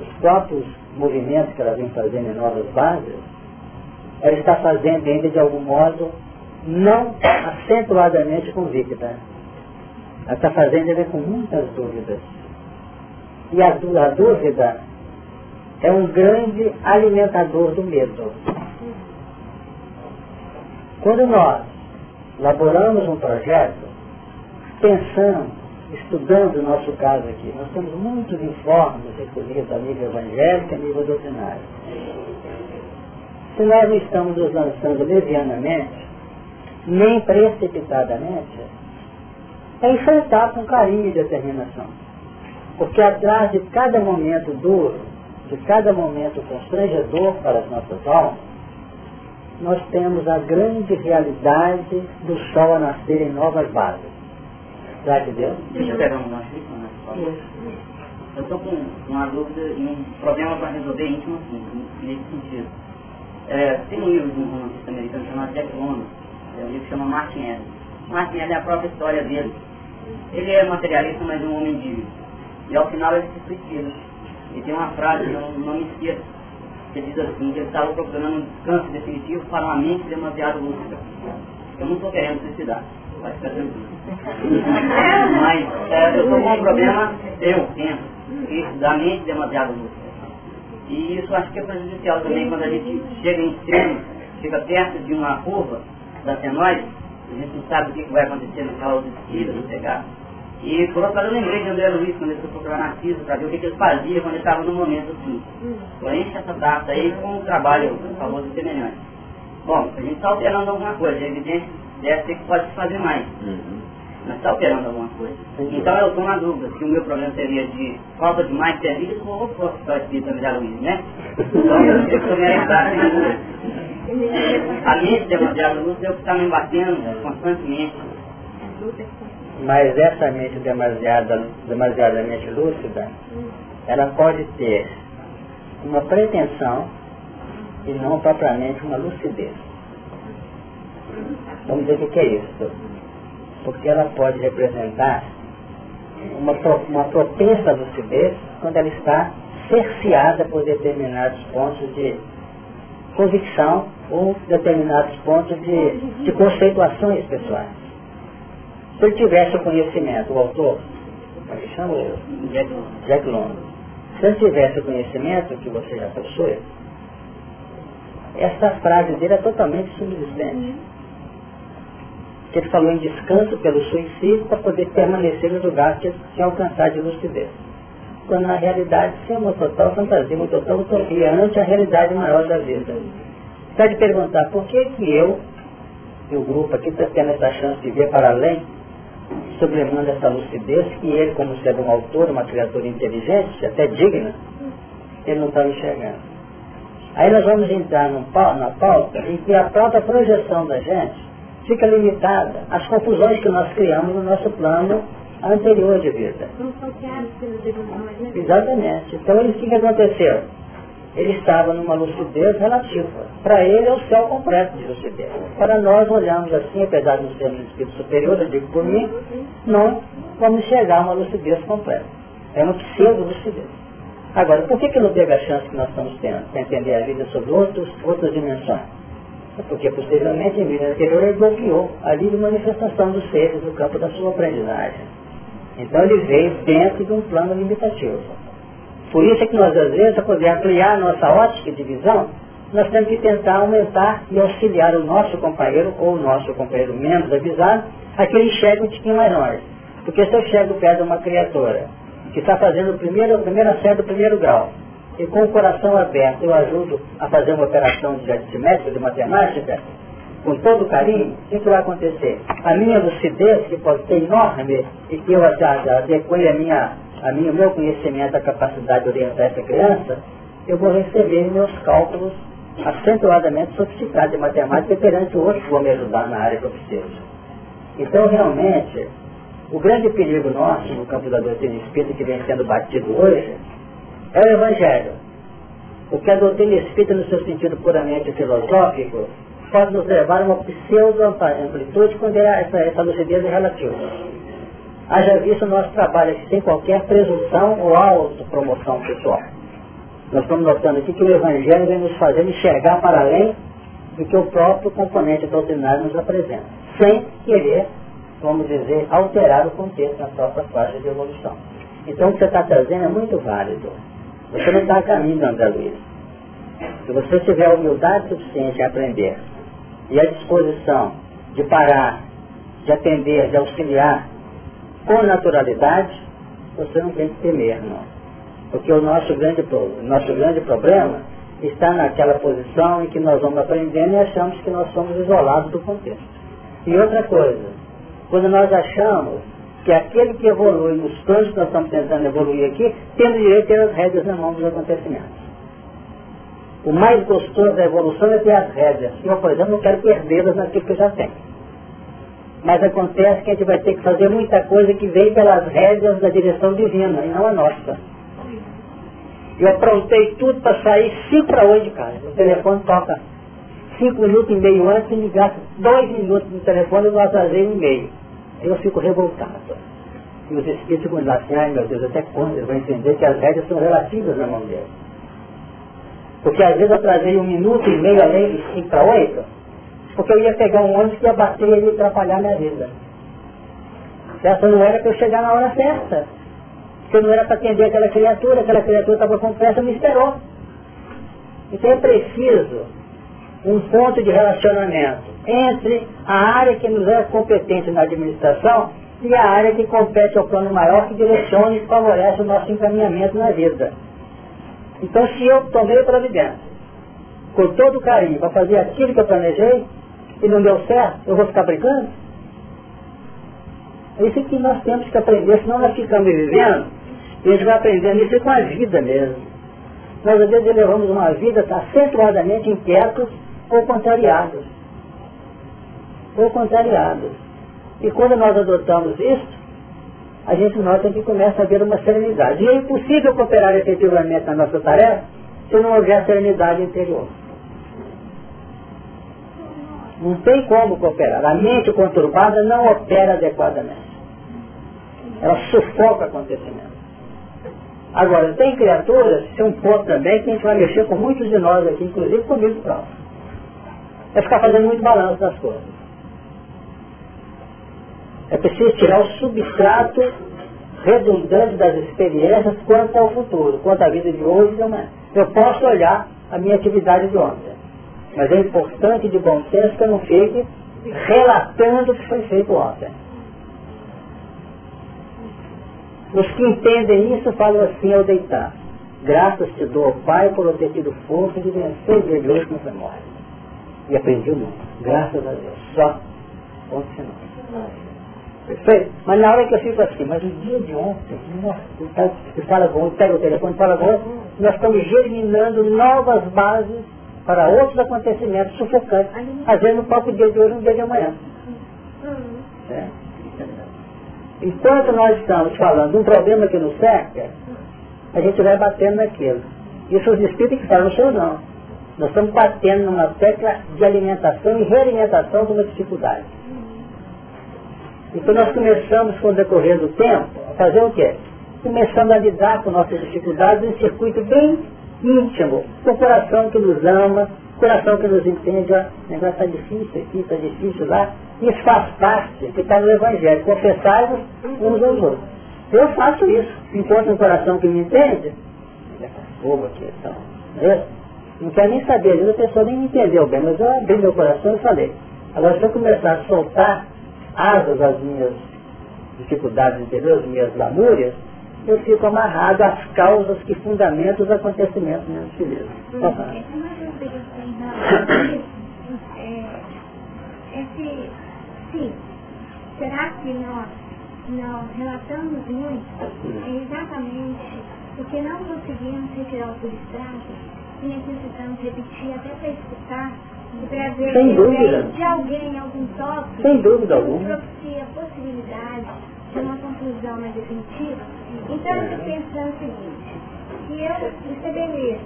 os próprios movimentos que ela vem fazendo em novas bases, ela está fazendo ainda de algum modo não acentuadamente convicta. Ela está fazendo ainda com muitas dúvidas. E a, a dúvida é um grande alimentador do medo. Quando nós elaboramos um projeto, pensando, estudando o nosso caso aqui, nós temos muitos informes recolhidos a nível evangélico e a nível doutrinário. Se nós não estamos nos lançando levianamente, nem precipitadamente, é enfrentar com carinho e determinação. Porque atrás de cada momento duro, de cada momento constrangedor para as nossas almas, nós temos a grande realidade do sol a nascer em novas bases. Já de Deus? Deixa eu pegar um gancho Eu estou com uma dúvida e um problema para resolver íntimo assim, nesse sentido. É, tem um livro de um romancista americano chamado Jack London, é um livro que chama Martin Eden. Martin Eden é a própria história dele. Ele é materialista, mas um homem de E ao final ele se suicida. E tem uma frase, eu não, não me esqueço, que diz assim, que ele estava procurando um descanso definitivo para uma mente demasiado lúcida. Eu não estou querendo suicidar. Vai ficar tranquilo. Mas é, eu estou com um problema, eu penso, da mente demasiado lúcida. E isso acho que é prejudicial também quando a gente chega em extremo, chega perto de uma curva da senoide, a gente não sabe o que vai acontecer naquela outra esquina, no pegar. E por outro lado eu lembrei de André Luiz quando ele foi procurar para ver o que, que ele fazia quando ele estava no momento assim. Preenche essa data aí com o trabalho famoso semelhante. Bom, a gente está alterando alguma coisa, é evidente deve ser que pode se fazer mais. Uhum. Mas está alterando alguma coisa. Então eu estou na dúvida se o meu problema seria de falta de mais serviço ou fosse só espírito André Luiz, né? Então eu que eu me A mente demasiado luz é que está me batendo constantemente. Mas essa mente demasiada, demasiadamente lúcida, ela pode ter uma pretensão e não propriamente uma lucidez. Vamos ver o que é isso. Porque ela pode representar uma, uma propensa lucidez quando ela está cerceada por determinados pontos de convicção ou determinados pontos de, de conceituações pessoais. Se ele tivesse o conhecimento, o autor, que chama? Jack, London. Se ele tivesse o conhecimento que você já possui, essa frase dele é totalmente subsistente. Ele falou em descanso pelo suicídio para poder permanecer no lugar que se alcançar de lucidez. Quando na realidade isso é uma total fantasia, uma total utopia, ante a realidade maior da vida. Você pode perguntar, por que que eu e o grupo aqui está tendo essa chance de ver para além sublimando essa lucidez que ele, como sendo um autor, uma criatura inteligente, até digna, ele não está enxergando. Aí nós vamos entrar num, na pauta em que a própria projeção da gente fica limitada às confusões que nós criamos no nosso plano anterior de vida. Né? Exatamente. Então o que aconteceu? Ele estava numa lucidez relativa. Para ele é o céu completo de lucidez. Para nós olhamos assim, apesar de não sermos espírito superior, eu digo por mim, não vamos chegar a uma lucidez completa. É uma pseudo-lucidez. Agora, por que, que não teve a chance que nós estamos tendo para entender a vida sobre outros, outras dimensões? É porque possivelmente em vida anterior ele bloqueou a livre manifestação dos seres no campo da sua aprendizagem. Então ele veio dentro de um plano limitativo. Por isso é que nós, às vezes, para poder ampliar a nossa ótica de visão, nós temos que tentar aumentar e auxiliar o nosso companheiro, ou o nosso companheiro menos avisado, a que ele enxergue um tiquinho mais. Porque se eu chego perto de uma criatura que está fazendo o primeiro, a primeira série do primeiro grau, e com o coração aberto eu ajudo a fazer uma operação de aritmética, de matemática, com todo carinho, o que, vai acontecer? A minha lucidez, que pode ser enorme, e que eu adequei a minha a o meu conhecimento, a capacidade de orientar essa criança, eu vou receber meus cálculos acentuadamente sofisticados de matemática perante o outro que vão me ajudar na área que eu preciso. Então, realmente, o grande perigo nosso no campo da doutrina espírita que vem sendo batido hoje é o Evangelho. Porque a doutrina espírita, no seu sentido puramente filosófico, pode nos levar a uma pseudo-amplitude quando essa, essa lucidez é relativa. Haja visto nosso trabalho aqui sem qualquer presunção ou autopromoção pessoal. Nós estamos notando aqui que o Evangelho vem nos fazer enxergar para além do que o próprio componente doutrinário nos apresenta, sem querer, vamos dizer, alterar o contexto na própria faixa de evolução. Então o que você está trazendo é muito válido. Você não está a caminho, André Luiz. Se você tiver a humildade suficiente a aprender e a disposição de parar, de atender, de auxiliar, com naturalidade, você não tem que temer, não. Porque o nosso grande, nosso grande problema está naquela posição em que nós vamos aprendendo e achamos que nós somos isolados do contexto. E outra coisa, quando nós achamos que aquele que evolui nos planos que nós estamos tentando evoluir aqui, tem o direito de ter as rédeas na mão dos acontecimentos. O mais gostoso da evolução é ter as rédeas. Eu, por exemplo, não quero perdê-las naquilo que eu já tenho. Mas acontece que a gente vai ter que fazer muita coisa que vem pelas rédeas da direção divina, e não a nossa. Eu aprontei tudo para sair 5 para 8 de casa. O telefone toca 5 minutos e meio antes e me gasta 2 minutos no telefone e eu atrasei um e meio. Eu fico revoltado. E os espíritos ficam lá assim, ai meu Deus, até quando eu vou entender que as rédeas são relativas na mão dele. Porque às vezes eu atrasei um minuto e meio além de 5 para 8, porque eu ia pegar um ônibus que ia bater e ia atrapalhar a minha vida. Essa não era para eu chegar na hora certa. Porque não era para atender aquela criatura, aquela criatura estava com pressa e me esperou. Então é preciso um ponto de relacionamento entre a área que nos é competente na administração e a área que compete ao plano maior que direciona e favorece o nosso encaminhamento na vida. Então se eu tomei providência, com todo carinho, para fazer aquilo que eu planejei, e não deu certo, eu vou ficar brincando? É isso que nós temos que aprender, senão nós ficamos vivendo e a gente vai aprendendo isso com a vida mesmo. Nós às vezes levamos uma vida acentuadamente inquietos ou contrariados. Ou contrariados. E quando nós adotamos isso, a gente nota que começa a haver uma serenidade. E é impossível cooperar efetivamente na nossa tarefa se não houver serenidade interior. Não tem como cooperar. A mente conturbada não opera adequadamente. Ela sufoca o acontecimento. Agora, tem criaturas, tem um ponto também que a gente vai mexer com muitos de nós aqui, inclusive comigo próprio. É ficar fazendo muito balanço das coisas. É preciso tirar o substrato redundante das experiências quanto ao futuro, quanto à vida de hoje e amanhã. Eu posso olhar a minha atividade de ontem, mas é importante de bom senso que eu não fique relatando o que foi feito ontem. Os que entendem isso falam assim ao deitar. Graças te dou, Pai, por eu ter tido força de vencer de hoje com a morte. E aprendi o mundo. Graças a Deus. Só. Ponto final. Perfeito? Mas na hora que eu fico assim, mas o dia de ontem, nossa, fala com pega o telefone, fala com nós estamos germinando novas bases para outros acontecimentos sufocantes, fazendo o próprio dia de hoje um dia de amanhã. É. Enquanto nós estamos falando de um problema que nos cerca, a gente vai batendo naquilo. Isso os espíritos que falam, não sou não. Nós estamos batendo numa tecla de alimentação e realimentação de uma dificuldade. Então nós começamos com o decorrer do tempo a fazer o quê? Começamos a lidar com nossas dificuldades em circuito bem íntimo, o coração que nos ama, coração que nos entende, ó, o negócio está difícil aqui, está difícil lá. Isso faz parte, que está no Evangelho, confessai-vos uns aos outros. Eu faço isso, encontro um coração que me entende, fogo aqui, então, não quero nem saber, a pessoa nem me entendeu bem, mas eu abri meu coração e falei. Agora se eu começar a soltar asas às minhas dificuldades interiores, minhas lamúrias, eu fico amarrado às causas que fundamentam os acontecimentos nesse livro. É, esse, sim, será que nós, nós relatamos muito é exatamente porque não conseguimos retirar o substrato e necessitamos repetir até para escutar Sem dúvida. de alguém, algum tópico, Sem dúvida alguma. propicia a possibilidade de uma conclusão mais definitiva. Então eu estou pensando o seguinte, se eu estabeleço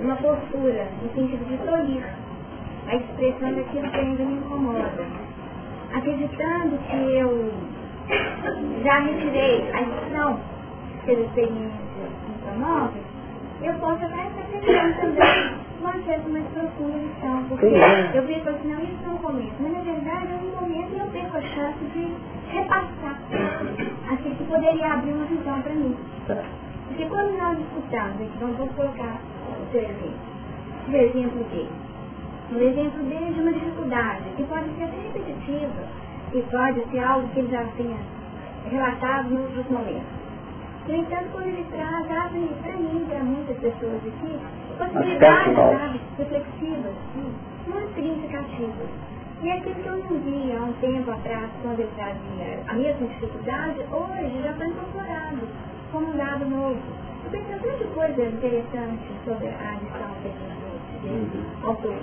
uma postura no sentido de tolir a expressão daquilo que ainda me incomoda, acreditando que eu já retirei a lição pelas experiências incomodas, eu posso até estar também com mais profunda lição, porque eu vi assim, não, isso é um começo, mas na verdade é um momento e eu perco a chance de repassar aquilo que poderia abrir uma visão para mim. Porque quando nós escutamos, aqui, vamos, vamos colocar o seu exemplo. O exemplo dele. O exemplo dele de uma dificuldade, que pode ser até repetitiva, e pode ser algo que ele já tenha relatado em outros momentos. No entanto, quando ele traz, abre para mim, para muitas pessoas aqui, possibilidades reflexivas, muito significativas. E aquilo que eu não via há um tempo atrás, quando eu trazia a mesma dificuldade, hoje já está incorporado como um dado novo. Eu pensei tanta coisa interessante sobre a lição desse uhum. autor.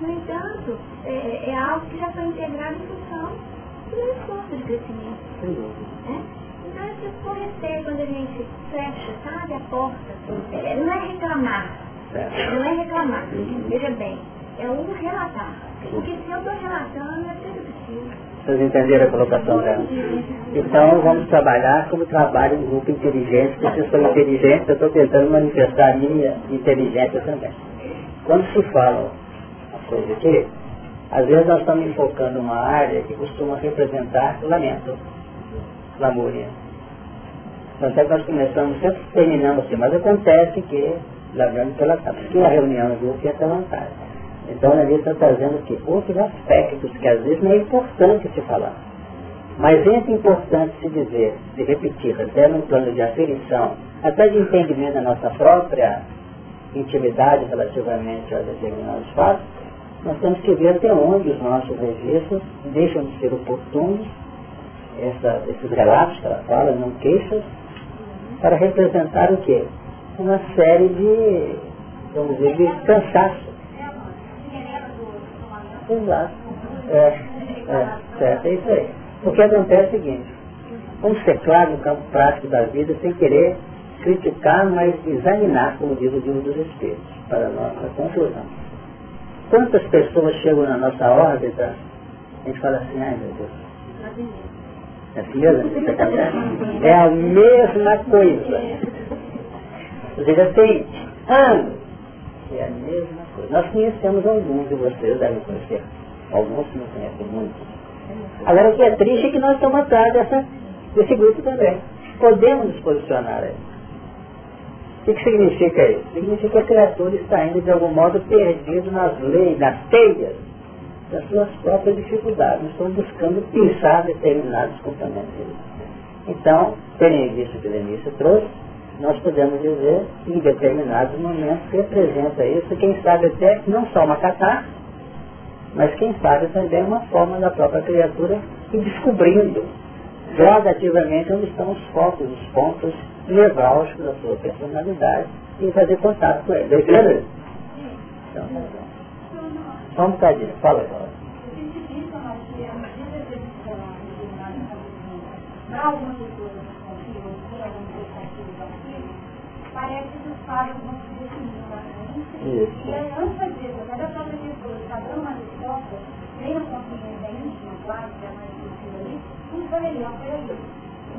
No entanto, é, é, algo que já está integrado em função do esforço de crescimento. É? Então, esse for receio quando a gente fecha, sabe, a porta, é, não é reclamar, não é reclamar, uhum. veja bem, é o relatar. Porque se eu estou relatando, é tudo possível. Vocês entenderam a colocação dela? Então vamos trabalhar como trabalho um grupo inteligente, porque eu sou inteligente, eu estou tentando manifestar a minha inteligência também. Quando se fala uma coisa aqui, Às vezes nós estamos enfocando uma área que costuma representar lamento, lamúria. Então até que nós começamos, sempre terminamos assim, mas acontece que, lembrando pela porque a reunião do grupo ia ter vantagem. Então a está trazendo que outros aspectos que às vezes não é importante se falar. Mas é importante se dizer, se repetir, até no plano de aferição, até de entendimento da nossa própria intimidade relativamente a determinados fatos, nós temos que ver até onde os nossos registros deixam de ser oportunos, essa, esses relatos que ela fala, não queixas, para representar o quê? Uma série de, vamos dizer, de cansaço. Exato. É, é, certo, é isso aí. O que acontece é o seguinte, vamos ser claros no campo prático da vida sem querer criticar, mas examinar, como diz o livro dos Espíritos, para nossa conclusão. Quantas pessoas chegam na nossa órbita, a gente fala assim, ai meu Deus. É assim mesmo? É a mesma coisa. Seja, tem anos. É a mesma coisa. Nós conhecemos alguns de vocês, devem conhecer. Alguns não conhecem muitos. Agora o que é triste é que nós estamos atrás dessa, desse grupo também. Podemos nos posicionar aí. O que, que significa isso? Significa que a criatura está indo de algum modo perdido nas leis, nas teias das suas próprias dificuldades. Estão buscando pensar determinados comportamentos. Então, tendo visto que Denise trouxe, nós podemos dizer, em determinados momentos, que representa isso, quem sabe até não só uma catástrofe, mas quem sabe também uma forma da própria criatura ir descobrindo gradativamente onde estão os focos, os pontos nevrálgicos da sua personalidade e fazer contato com ele. Entendeu? Então, Só um bocadinho, fala agora pessoas parece que vão se definir na frente. E aí, antes disso, quando a própria pessoa está dando uma resposta, nem a consciência íntima, claro, que é mais difícil ali, ali, não foi ali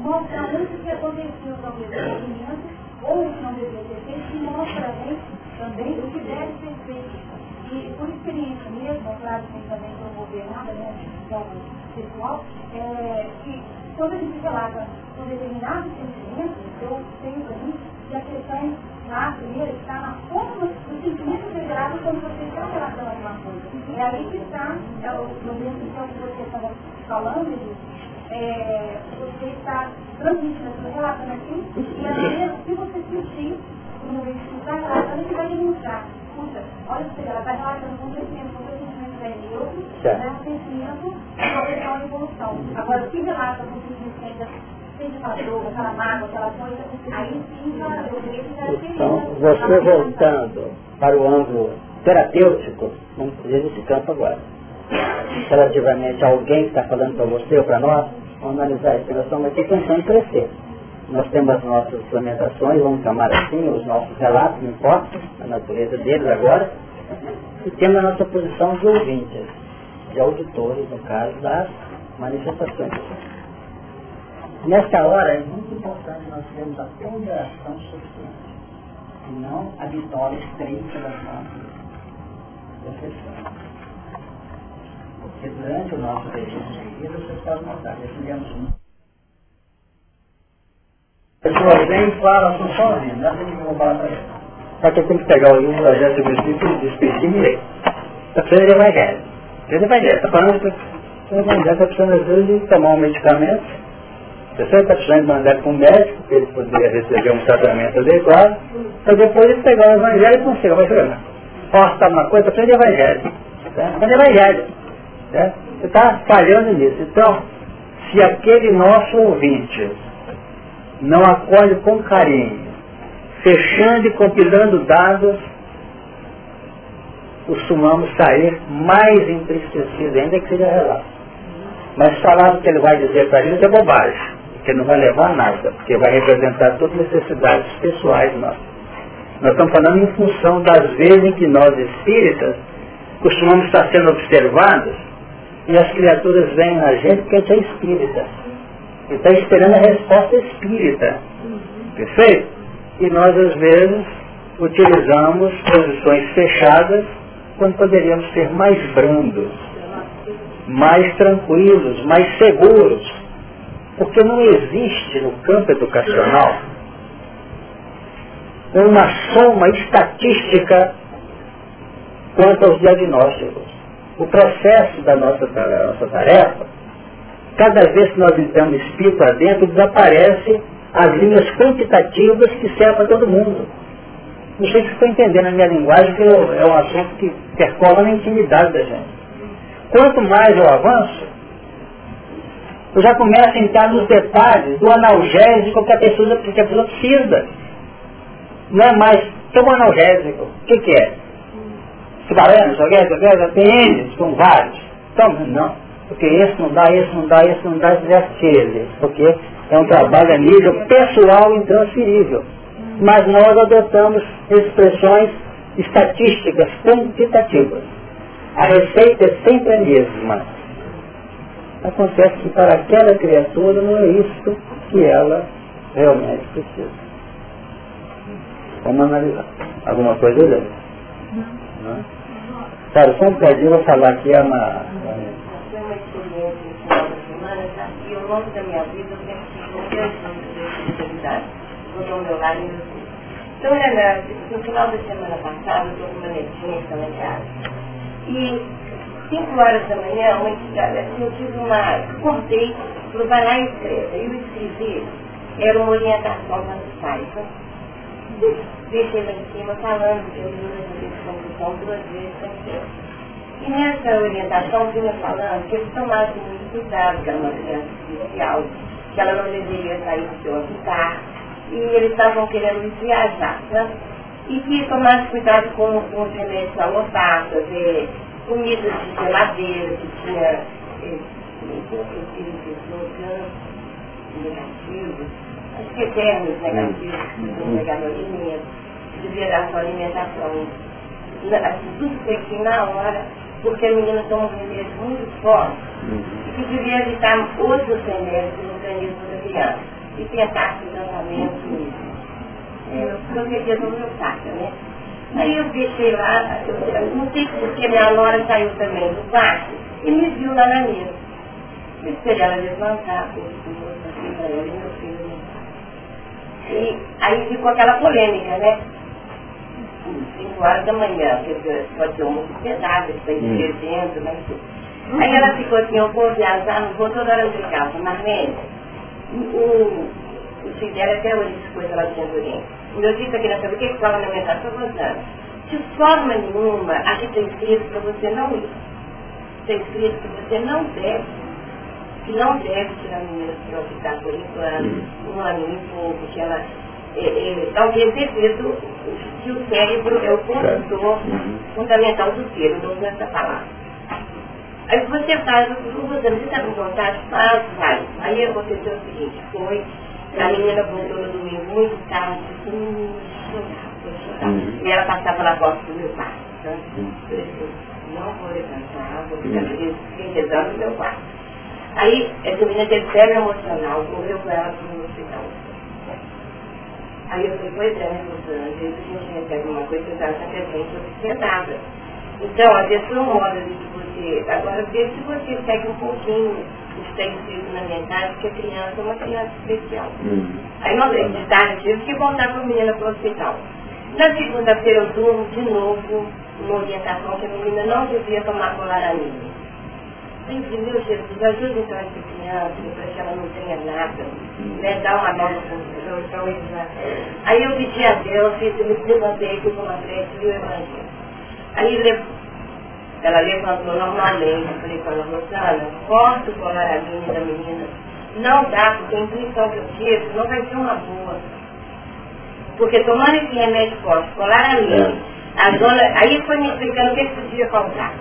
mostra muito o que aconteceu no movimento, ou o que não deveria ter feito, e mostra bem também o que deve ser feito. E por experiência mesmo, claro que também promover nada, né, então, pessoal, é, que quando a gente relata um determinado sentimento, eu tenho para mim que a questão lá, primeiro, está na forma do sentimento revelado quando você está relatando alguma coisa. É aí que está, é o momento que você estava falando, é, você está transmitindo, você relatando aqui, e às vezes, se você sentir, no momento que está relatando, você vai demonstrar. Puxa, olha você, ela está relatando com sentimento, com sentimento é neutro, né, sentimento de progressão e evolução. Agora, se relata com sentimento ainda Então, você voltando para o ângulo terapêutico, vamos fazer esse campo agora relativamente a alguém que está falando para você ou para nós, vamos analisar isso. Nós estamos aqui pensando crescer. Nós temos as nossas lamentações, vamos chamar assim, os nossos relatos, não importa a natureza deles agora, e temos a nossa posição de ouvintes, de auditores, no caso das manifestações. Nesta hora é muito importante nós termos a ponderação suficiente, e não a vitória estreita nossas reflexões. Porque durante o nosso registro de vida, vocês podem notar, um. A pessoa vem e fala, estou só ouvindo, não tem que falar para ele. Só que eu tenho que pegar o projeto do Espírito e despedir e ler. Está precisando de evangelho. Ele evangelho, está falando que o evangelho está precisando às vezes de tomar um medicamento. A pessoa está precisando de mandar para um médico, para ele poder receber um tratamento adequado, para depois ele pegar o evangelho e conseguir. Vai chegar. Posso estar uma coisa, está precisando de evangelho. Está precisando de evangelho. Né? Você está falhando nisso. Então, se aquele nosso ouvinte não acolhe com carinho, fechando e compilando dados, costumamos sair mais entristecidos ainda que seja relato. Mas falar o que ele vai dizer para gente é bobagem, porque não vai levar a nada, porque vai representar todas as necessidades pessoais nossas. Nós estamos falando em função das vezes em que nós espíritas costumamos estar sendo observados e as criaturas vêm a gente porque a gente é espírita. E está esperando a resposta espírita. Perfeito? E nós, às vezes, utilizamos posições fechadas quando poderíamos ser mais brandos. mais tranquilos, mais seguros. Porque não existe no campo educacional uma soma estatística quanto aos diagnósticos. O processo da nossa, da nossa tarefa, cada vez que nós entramos espírito adentro, desaparece as linhas quantitativas que servem para todo mundo. Não sei se estou entendendo a minha linguagem, que é um assunto que percorre na intimidade da gente. Quanto mais eu avanço, eu já começo a entrar nos detalhes do analgésico que a pessoa, que a pessoa precisa. Não é mais, toma analgésico. O que, que é? Tubarão, joguete, tem eles, são vários. Toma, não. Porque esse não dá, esse não dá, esse não dá, esse aquele. Porque é um trabalho a nível pessoal intransferível. Mas nós adotamos expressões estatísticas quantitativas. A receita é sempre a mesma. Acontece que para aquela criatura não é isso que ela realmente precisa. Vamos analisar. Alguma coisa dele? Não. Cara, só um bocadinho eu vou falar aqui. Foi uma eu no final da semana passada, eu estou com uma netinha que. E 5 horas da manhã, uma entidade assim, eu tive uma. cortei, falou, vai lá e escreva. E eu escrevi, era uma orientação para os pais. Deixei lá em cima falando que eu ia fazer condução duas vezes sem E nessa orientação vinha falando que eles tomassem muito cuidado, que era uma criança especial, que ela não deveria sair do seu habitat, e eles estavam querendo viajar, né? E que tomasse cuidado com, com os remédios alopatas, ver comidas de geladeira, que tinha negativos, que eternos negativos, que não pegavam alimento, devia dar sua alimentação. Assim, tudo feito na hora, porque a menina toma um remédio muito forte, e que devia evitar outros remédios no organismo da criança, e tentar o tratamento, é, proteger a homeopática, né? Aí eu deixei lá, eu, não sei porque minha nora saiu também do quarto e me viu lá na mesa. Eu esperei ela levantar, assim para ela e meu filho. E aí ficou aquela polêmica, né? 5 horas da manhã, porque pode ser uma sociedade, que está envelhecendo, né? Aí ela ficou assim, eu vou viajar, não vou toda hora de casa, Marlene, o, o filho dela até hoje ficou lá de Oriente eu disse aqui nessa o que fala na minha casa, estou De forma nenhuma, aqui está escrito para você não ir. Está escrito que você não deve, que não deve tirar a menina do hospital por enquanto, um ano e pouco, que ela é, é, talvez devido que o cérebro é o condutor fundamental do ser, não uso essa palavra. Aí você faz, você está com vontade, faz, vai. Aí aconteceu o seguinte, foi a menina voltou no domingo muito tarde, hum, uhum. E ela passava na porta do meu pai. Então, eu disse, não vou levantar, vou ficar uhum. rezando no meu quarto. Aí, essa menina teve febre emocional, correu com ela para o hospital. Aí eu falei, pois é, né, Rosana, às vezes a gente recebe uma coisa que a gente não precisa nada. Então, a pessoa mora de você. Agora, veja se você segue um pouquinho está inscrito na minha casa, porque a criança é uma criança especial. Uhum. Aí nós de tarde tive que voltar com a menina para o hospital. Na segunda-feira eu durmo de novo uma orientação que a menina não devia tomar colaramina. Sempre, meu Jesus, ajuda então essa criança, para que ela não tenha nada, né? Dá uma nova então eles Aí eu pedi a Deus, eu me levantei, para uma frente, vi o evangelho. Aí ela levantou normalmente, eu falei para ela, Rosana, corta o coloradinho da menina. Não dá, porque a intuição que eu tive não vai ser uma boa. Porque tomando esse remédio forte, colaramina, a dona, aí foi me explicando o que podia faltar.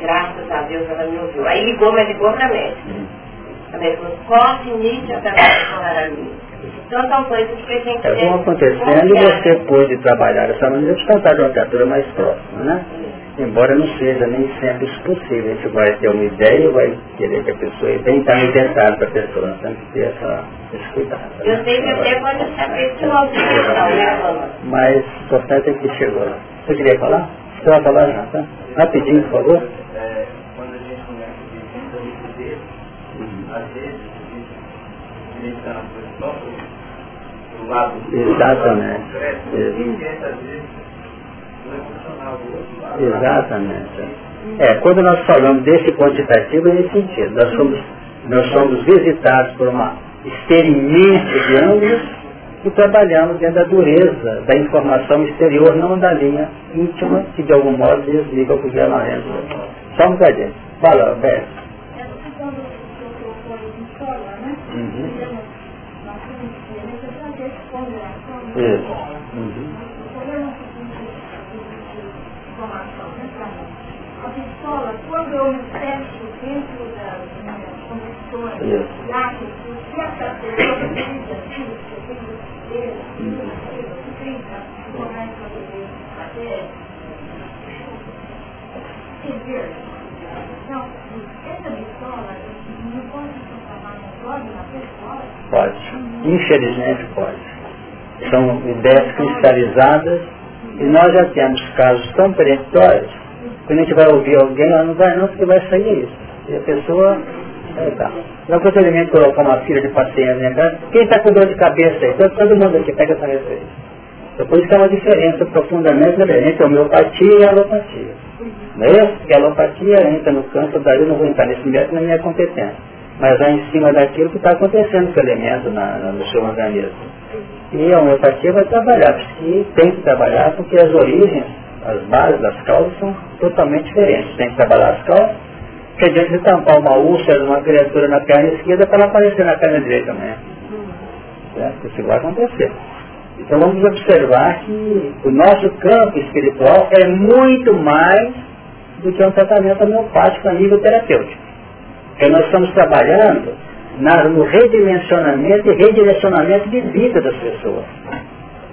Graças a Deus ela me ouviu. Aí ligou, mas ligou para médica. A médica falou, corte início através do colaramina. Então são coisas que a gente... Estão acontecendo e você pôde trabalhar dessa maneira por conta de uma criatura mais próxima, né? embora não seja nem sempre possível. A gente vai ter uma ideia, e vai querer que a pessoa e tentar inventar para a pessoa, então nós temos que ter essa, esse cuidado. Né? Eu tenho até quando saber que o se não né, Mas o importante é que chegou lá. Você queria falar? Você vai falar já, tá? Rapidinho, por favor. Quando a gente começa a ver às vezes, Exatamente. Exatamente. É, quando nós falamos desse quantitativo, é nesse sentido. Nós somos, nós somos visitados por uma esteira imensa de ângulos e trabalhamos dentro da dureza da informação exterior, não da linha íntima, que de algum modo desliga o que é na Só um bocadinho. Fala, Beto. Uhum. Isso. A pistola, quando eu me fecho dentro da minha condutora, lá que se essa pessoa precisa disso, eu tenho certeza, que tenta começa a poder fazer, entender. Então, essa pistola, não pode Pode. Infelizmente pode. São ideias cristalizadas e nós já temos casos tão peremptórios que a gente vai ouvir alguém, ela não vai não, porque vai sair isso. E a pessoa. É, tá. Não tenho colocar uma filha de paciente na casa, quem está com dor de cabeça aí? Todo, todo mundo aqui pega essa referência. Então por isso que é uma diferença profundamente entre a homeopatia e alopatia. Não é isso? Porque a alopatia entra no campo, daí eu não vou entrar nesse método na minha competência mas é em cima daquilo que está acontecendo com o elemento na, na, no seu organismo. E a homeopatia vai trabalhar, e tem que trabalhar porque as origens, as bases das causas são totalmente diferentes. Tem que trabalhar as causas, que adianta de tampar uma úlcera de uma criatura na perna esquerda para ela aparecer na perna direita também. Certo? Isso vai acontecer. Então vamos observar que o nosso campo espiritual é muito mais do que um tratamento homeopático a nível terapêutico. Porque nós estamos trabalhando no redimensionamento e redirecionamento de vida das pessoas.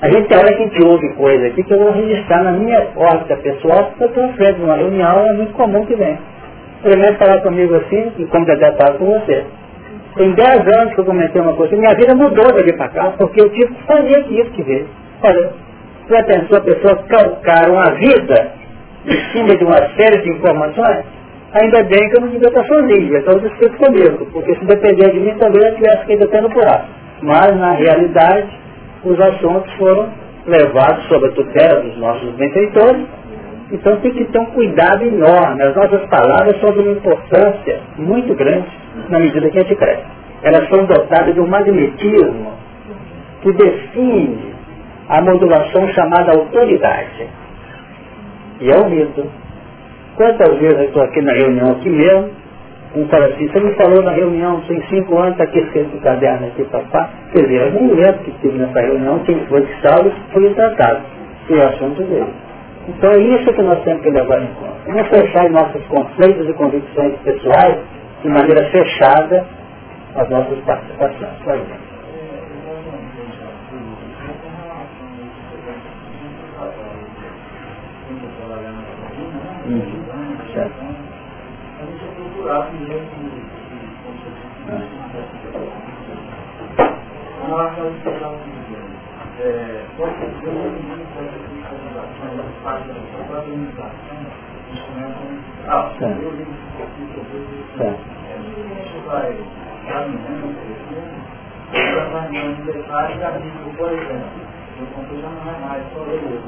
A gente tem hora que a gente ouve coisa aqui que eu vou registrar na minha órbita pessoal, porque eu estou frente de uma reunião, é muito comum que vem. Primeiro falar comigo assim, e como deve falar com você. Tem 10 anos que eu comentei uma coisa, minha vida mudou daqui para cá, porque eu tive que fazer aquilo que veio. Olha, já pensou a pessoa calcar uma vida em cima de uma série de informações? Ainda bem que eu não devia estar sozinho, então eu estou comigo, porque se depender de mim talvez eu tivesse que ir tendo por lá. Mas, na realidade, os assuntos foram levados sob a tutela dos nossos benfeitores, então tem que ter um cuidado enorme. As nossas palavras são de uma importância muito grande na medida que a gente cresce. Elas são dotadas de um magnetismo que define a modulação chamada autoridade. E é o mito. Quantas vezes eu estou aqui na reunião aqui mesmo, um fala assim, você me falou na reunião, tem cinco anos, está aqui escrito o caderno aqui, papá. Quer dizer, lembro que tive nessa reunião, quem foi que estava foi tratado. Foi o assunto dele. Então é isso que nós temos que levar em conta. Não fechar nossos conceitos e convicções pessoais de maneira fechada as nossas participações. Uhum certo? A é procurar primeiro Não acho que ela esteja é, pode ser que eu não pode ser organização, das partes da sua própria organização, ah, eu li certo. A gente vai caminhando, vai andando em detalhes e abrindo, por exemplo, eu comprei já não é mais só eu,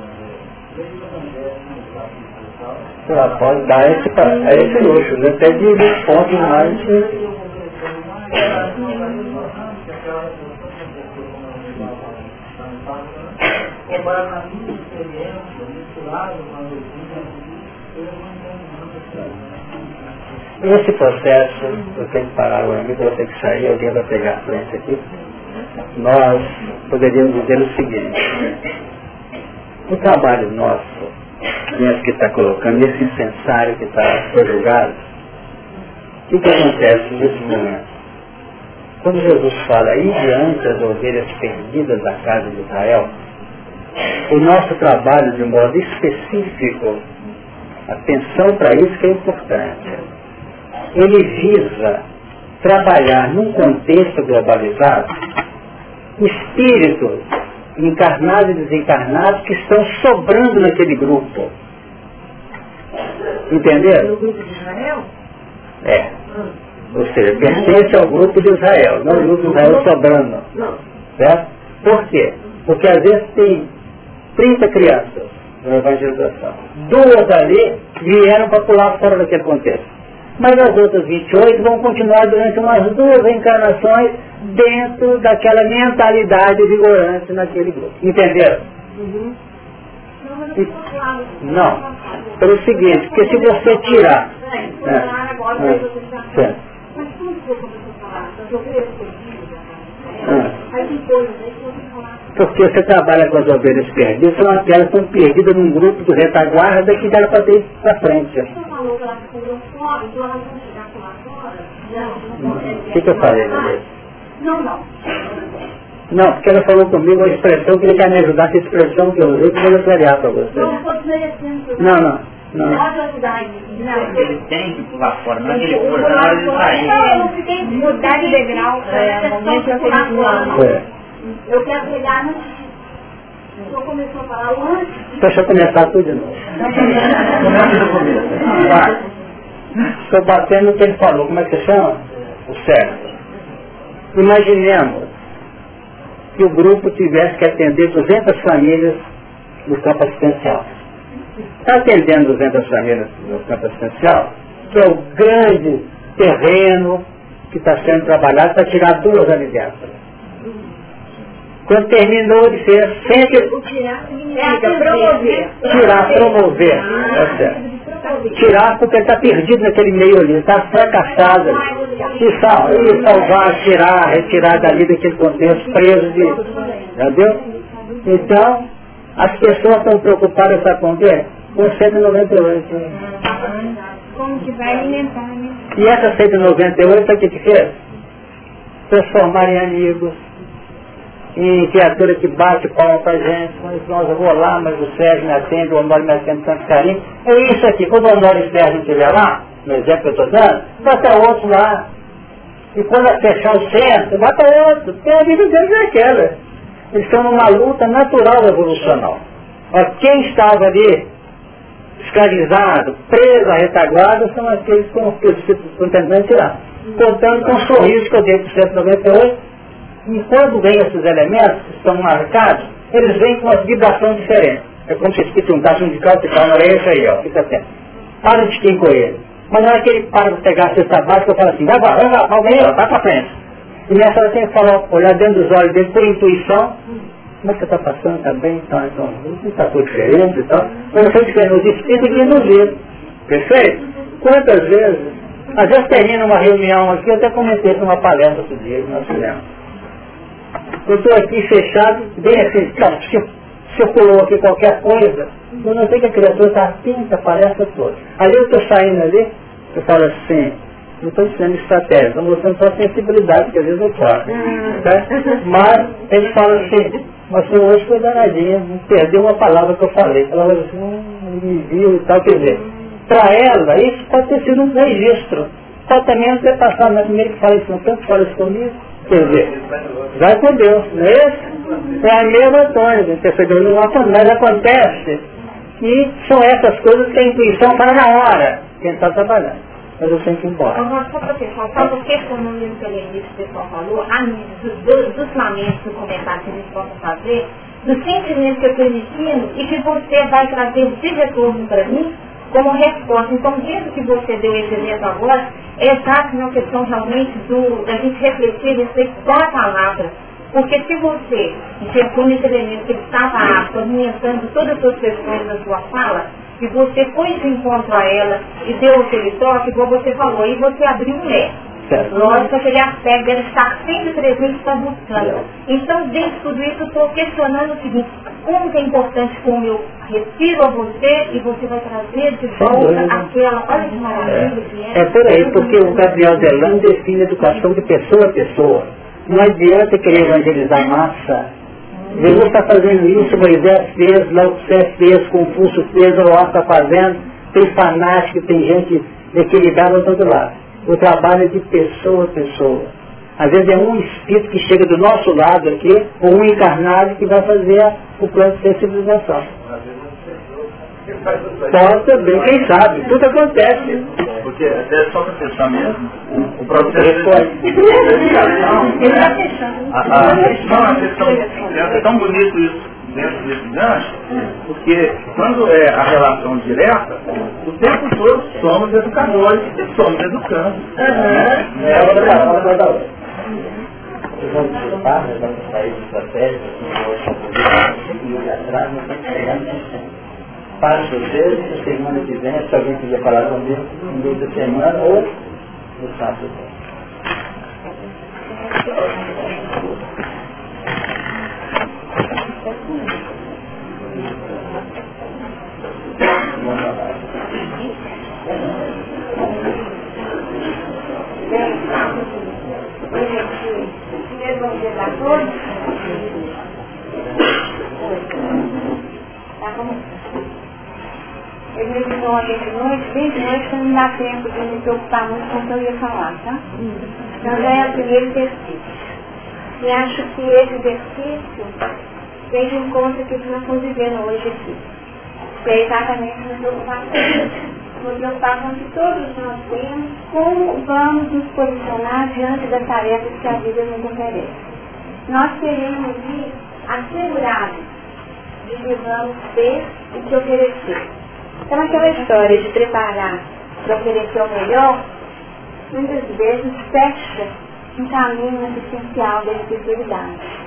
desde o Evangelho, ela pode dar esse, esse luxo, né? até de 20 pontos mais. Esse processo, eu tenho que parar o amigo, vou ter que sair, alguém vai pegar a frente aqui. Nós poderíamos dizer o seguinte, o trabalho nosso nesse que está colocando, nesse incensário que está julgado, o que, acontece nesse momento? Quando Jesus fala aí diante das ovelhas perdidas da casa de Israel, o nosso trabalho de modo específico, atenção para isso que é importante, ele visa trabalhar num contexto globalizado espíritos encarnados e desencarnados que estão sobrando naquele grupo. Entenderam? No grupo de Israel? É. Ou seja, pertence ao grupo de Israel, não ao grupo de Israel sobrando. Certo? Por quê? Porque às vezes tem 30 crianças na evangelização. Duas ali vieram para pular fora daquele contexto. Mas as outras 28 vão continuar durante umas duas encarnações dentro daquela mentalidade vigorante naquele grupo. Entenderam? Uhum. Não. Pelo seguinte, porque se você tirar. É, é, é, mas como a falar? Porque você trabalha com as ovelhas perdidas, são aquelas que estão perdidas num grupo de retaguarda que dá para ter para frente. Que? O que, que eu falei, Não, não. Não, porque ela falou comigo a expressão que ele quer me ajudar, essa expressão que eu usei, que eu vou clarear para você. Não, não. Não. Não. Ele tem lá fora, não é que ele sair. Não, eu fiquei mudar de degrau. É, momento é. Eu quero pegar no senhor começou a falar antes. Deixa eu começar tudo de novo. Estou batendo o que ele falou. Como é que chama? O certo. Imaginemos que o grupo tivesse que atender 200 famílias no campo assistencial. Está atendendo 200 famílias no campo assistencial, que é o grande terreno que está sendo trabalhado para tirar duas ali dentro. Quando terminou de ser, sempre... Tirar significa promover. Tirar, promover. É tirar porque ele está perdido naquele meio ali, está fracassado. E, sal, e salvar, tirar, retirar dali daquele contexto, preso de... Entendeu? Então, as pessoas estão preocupadas, sabe com o quê? Com 198. Como que vai alimentar, né? E essa 198, sabe o que que fez? Transformar em amigos, em criatura que bate palma pra gente, mas nós eu vou lá, mas o Sérgio me atende, o Honório me atende com tanto carinho. É isso aqui, quando o Honório e o Sérgio estiver lá, no exemplo que eu estou dando, bota outro lá. E quando fechar o centro, bota outro, porque a vida deles é aquela estão numa luta natural evolucional. quem estava ali escravizado, preso retaguarda, são aqueles com que eu estou tentando tirar. Contando com um sorriso que eu dei para o 198, e quando vem esses elementos que estão marcados, eles vêm com uma vibração diferente. É como se escrito um tacho de calça e fala, é esse aí, ó, fica atento. Para de quem com ele. Mas não é que ele para de pegar a cesta básica e fala assim, vai, vai, vai, vai, vai, vai, para frente. E nessa hora tem que falar, olhar dentro dos olhos dele por intuição, como é que está passando? Está bem? Tá, então, está tudo diferente e tal. Mas não foi diferente nos espíritos que nos ver. Perfeito? Quantas vezes? Às vezes termina uma reunião aqui, eu até comentei numa palestra outro dia que nós fizemos. Eu estou aqui fechado, bem assim, cara, circulou aqui qualquer coisa, eu não sei que a criatura está atenta palestra toda. Ali eu estou saindo ali, eu falo assim, não estou dizendo estratégia, estou mostrando só sensibilidade, que às vezes eu faço. Tá? Mas ele fala assim, mas foi hoje foi danadinha, perdeu uma palavra que eu falei. Ela falou assim, hum, me viu e tal, quer dizer, para ela isso pode ter sido um registro. Pode também não ter passado na primeira que fala isso, não tanto fala isso comigo. Quer dizer, vai com Deus, não é isso? É a mesma coisa, nosso mas acontece que são essas coisas que a intuição fala na hora, quem está trabalhando mas eu tenho que ir embora. Agora, só para pessoal, só porque como no início o pessoal falou, a, dos, dos, lamentos do comentário que eles possam fazer, dos sentimentos que eu estou emitindo e que você vai trazer de retorno para mim como resposta. Então, desde que você deu esse exemplo agora, é exato uma questão realmente do, da gente refletir a respeito da palavra. Porque se você enxergou nesse elemento que estava apto, todas as suas questões da sua fala, e você foi de encontro a ela e deu aquele toque, como você falou, e você abriu um leque. Lógico, aquele aspecto deve estar sempre presente está buscando. Então, dentro de tudo isso, estou questionando o seguinte, como que é importante como eu respiro a você e você vai trazer de volta aquela, olha que maravilha que é. É por aí, porque o Gabriel Delano define educação de pessoa a pessoa. Não adianta querer evangelizar massa Jesus está fazendo isso, Moisés fez, Laodicea fez, Confúcio fez, o está fazendo, tem fanático, tem gente equilibrada do outro lado. O trabalho é de pessoa a pessoa. Às vezes é um espírito que chega do nosso lado aqui, ou um encarnado que vai fazer o plano de sensibilização. Pode também, quem sabe, tudo acontece. porque até só para testar mesmo, o, processo de identificação, né? a, a, não, a questão, é tão bonito isso dentro desse gancho, porque quando é a relação direta, o tempo todo somos educadores e somos educantes. Né? É outra coisa da outra. Vamos disputar, né? vamos sair de estratégia, e atrás, nós estamos chegando Passo vezes, semana que vem, se alguém quiser falar comigo, no meio da semana ou no sábado. Dar tempo de me preocupar muito com o que eu ia falar, tá? Então já é o primeiro exercício. E acho que esse exercício vem de encontro que nós estamos vivendo hoje aqui. Que é exatamente me preocupar com isso. Me preocupar com que todos nós temos, como vamos nos posicionar diante das tarefas que a vida nos oferece. Nós queremos ir assegurados de que vamos ter o que oferecer. Então aquela história de preparar para oferecer o melhor, muitas vezes fecha um caminho essencial da espiritualidade.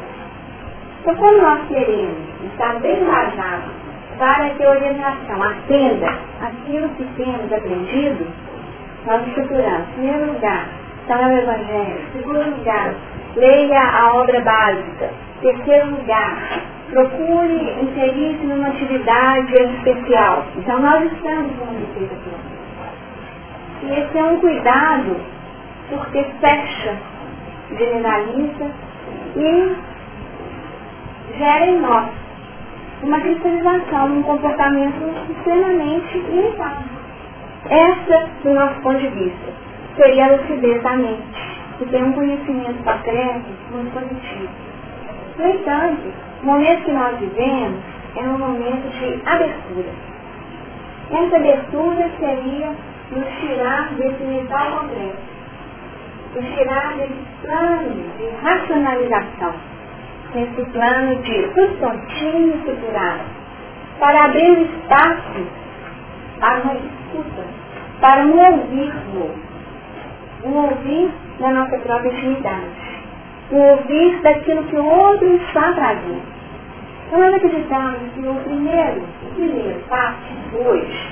Então quando nós queremos estar bem engajados para a orientação atenda aquilo que temos aprendido, nós estruturamos. Em primeiro lugar, está no Evangelho. Em segundo lugar, leia a obra básica. Em terceiro lugar, procure inserir-se numa atividade especial. Então nós estamos numa defesa E esse é um cuidado, porque fecha, generaliza e gera em nós uma cristalização, um comportamento extremamente limitado. Essa, do nosso ponto de vista, seria a lucidez da mente, que tem um conhecimento concreto muito positivo. No entanto, o momento que nós vivemos é um momento de abertura. Essa abertura seria nos tirar desse mental complexo, nos tirar desse plano de racionalização, desse plano de substantinho estruturado, para abrir o espaço para uma escuta, para um ouvir novo, um ouvir da nossa própria intimidade o ouvir daquilo que o outro está trazendo. Então nós acreditamos que o primeiro, o primeiro passo, hoje,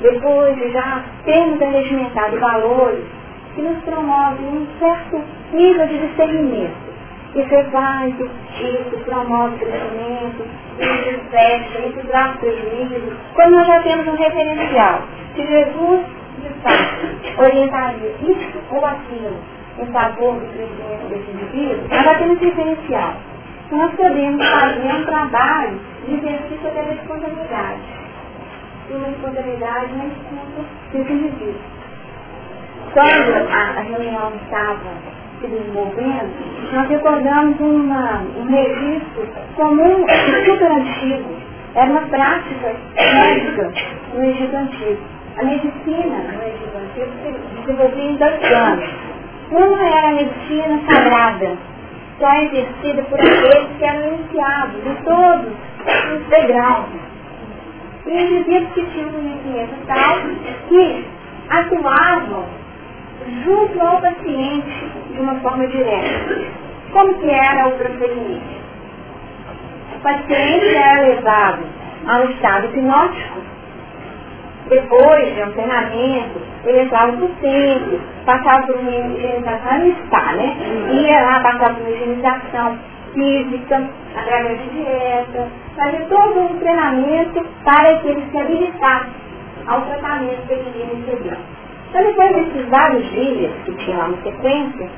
depois de já termos regimentado valores que nos promovem um certo nível de discernimento. Isso é válido, isso promove crescimento, isso fecha, isso traz prejuízo. Quando nós já temos um referencial, se Jesus, de fato, orientaria isso ou aquilo, em favor do crescimento desse indivíduo, nós já temos diferencial. Então nós podemos fazer um trabalho de exercício da responsabilidade. E uma responsabilidade na escuta desse indivíduo. Quando a, a reunião estava se desenvolvendo, nós recordamos uma, um registro comum super antigo. Era uma prática médica no Egito Antigo. A medicina no Egito Antigo se desenvolvia em dois planos uma era a medicina sagrada, só exercida por aqueles que eram iniciados de todos os degraus. E indivíduos que tinham conhecimento tal que atuavam junto ao paciente de uma forma direta. Como que era o procedimento? O paciente era levado ao estado hipnótico depois de um treinamento, ele entrava no centro, passava por uma higienização, está, né? Ia lá, passava por uma higienização física, através de dieta, fazia todo um treinamento para que ele se habilitasse ao tratamento que ele ia Então, depois desses vários dias que tinha lá na sequência,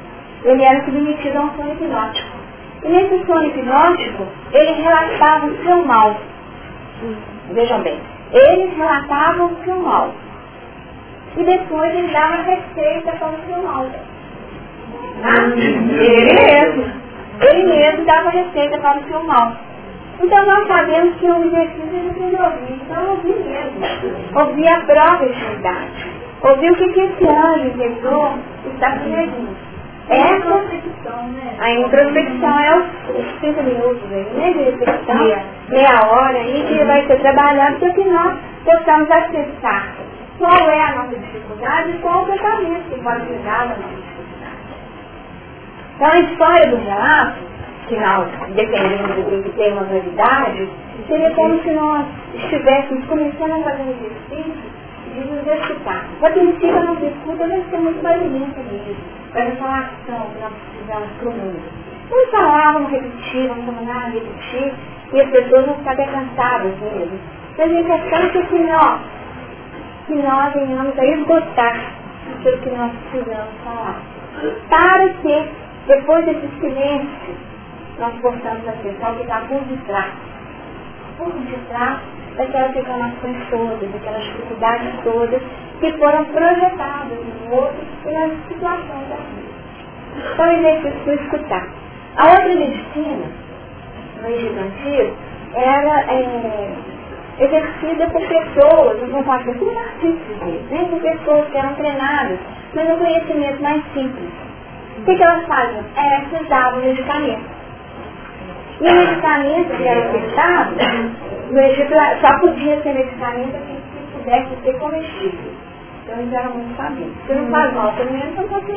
ele era submetido a um sono hipnótico. E nesse sono hipnótico, ele relatava o seu mal. Vejam bem, eles relatavam o seu mal. E depois ele dava receita para o seu mal. Ah, ele mesmo. Ele mesmo dava receita para o seu mal. Então nós sabemos que o exercício ele precisa ouvir. Então ouvir mesmo. Ouvir a própria intimidade. Ouvir o que, que esse anjo interior está sugerindo. Essa, a introspecção é os 30 minutos aí, né, de reflexão, meia hora aí, que vai ser trabalhado para que nós possamos acessar qual é a nossa dificuldade? E qual o tratamento que pode ajudar a nossa dificuldade. Então a história do relato, que nós, dependendo do grupo, tem uma novidade, seria como se nós estivéssemos começando a fazer um exercício de nos escutar. A princípio, a nossa escuta deve ser muito barulhenta mesmo, para essa ação que nós precisamos para o mundo. Vamos falar, vamos repetir, vamos repetir, e as pessoas vão ficar cansadas mesmo. Mas a questão é que nós, que nós venhamos a esgotar aquilo que nós precisamos falar. Para que, depois desse silêncio, nós possamos acessar o que está por detrás. Por detrás daquelas reclamações todas, daquelas dificuldades todas que foram projetadas no outro e nas situações da vida. Então, o exercício foi escutar. A outra medicina, no Egito Antigo, era é, exercida por pessoas, não pode ser por artistas né? por pessoas que eram treinadas, mas um conhecimento mais simples. O que, que elas faziam? Essas davam medicamento. E o medicamento que era ofertado, no Egito só podia ser medicamento que pudesse ser comestível. Então eles eram muito sabidos. Se não faz mal, pelo menos não pode.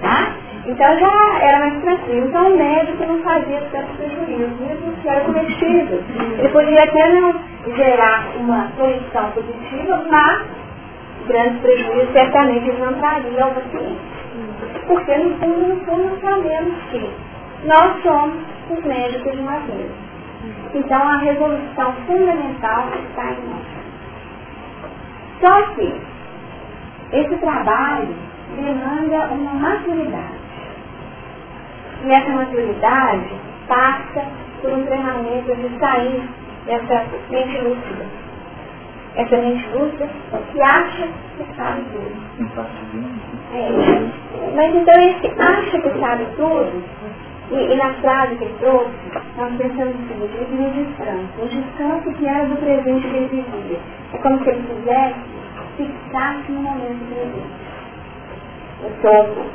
Tá? Então já era mais tranquilo. Então o médico não fazia tanto prejuízo, mesmo que era comestível. Ele podia até não gerar uma solução positiva, mas grandes prejuízos certamente ele não traria ao paciente. Porque no fundo, no fundo, sabemos que nós somos os médicos de nós mesmos. Então a resolução fundamental está em nós. Só que esse trabalho demanda uma maturidade. E essa maturidade passa por um treinamento de sair dessa mente lúcida. Essa mente lúcida que acha que sabe tudo. É. Mas então esse acha que sabe tudo e, e, na frase que ele trouxe, nós pensamos o seguinte, ele queria descanso. O descanso que era do presente que ele vivia. É como se ele quisesse fixar-se no momento presente. O topo.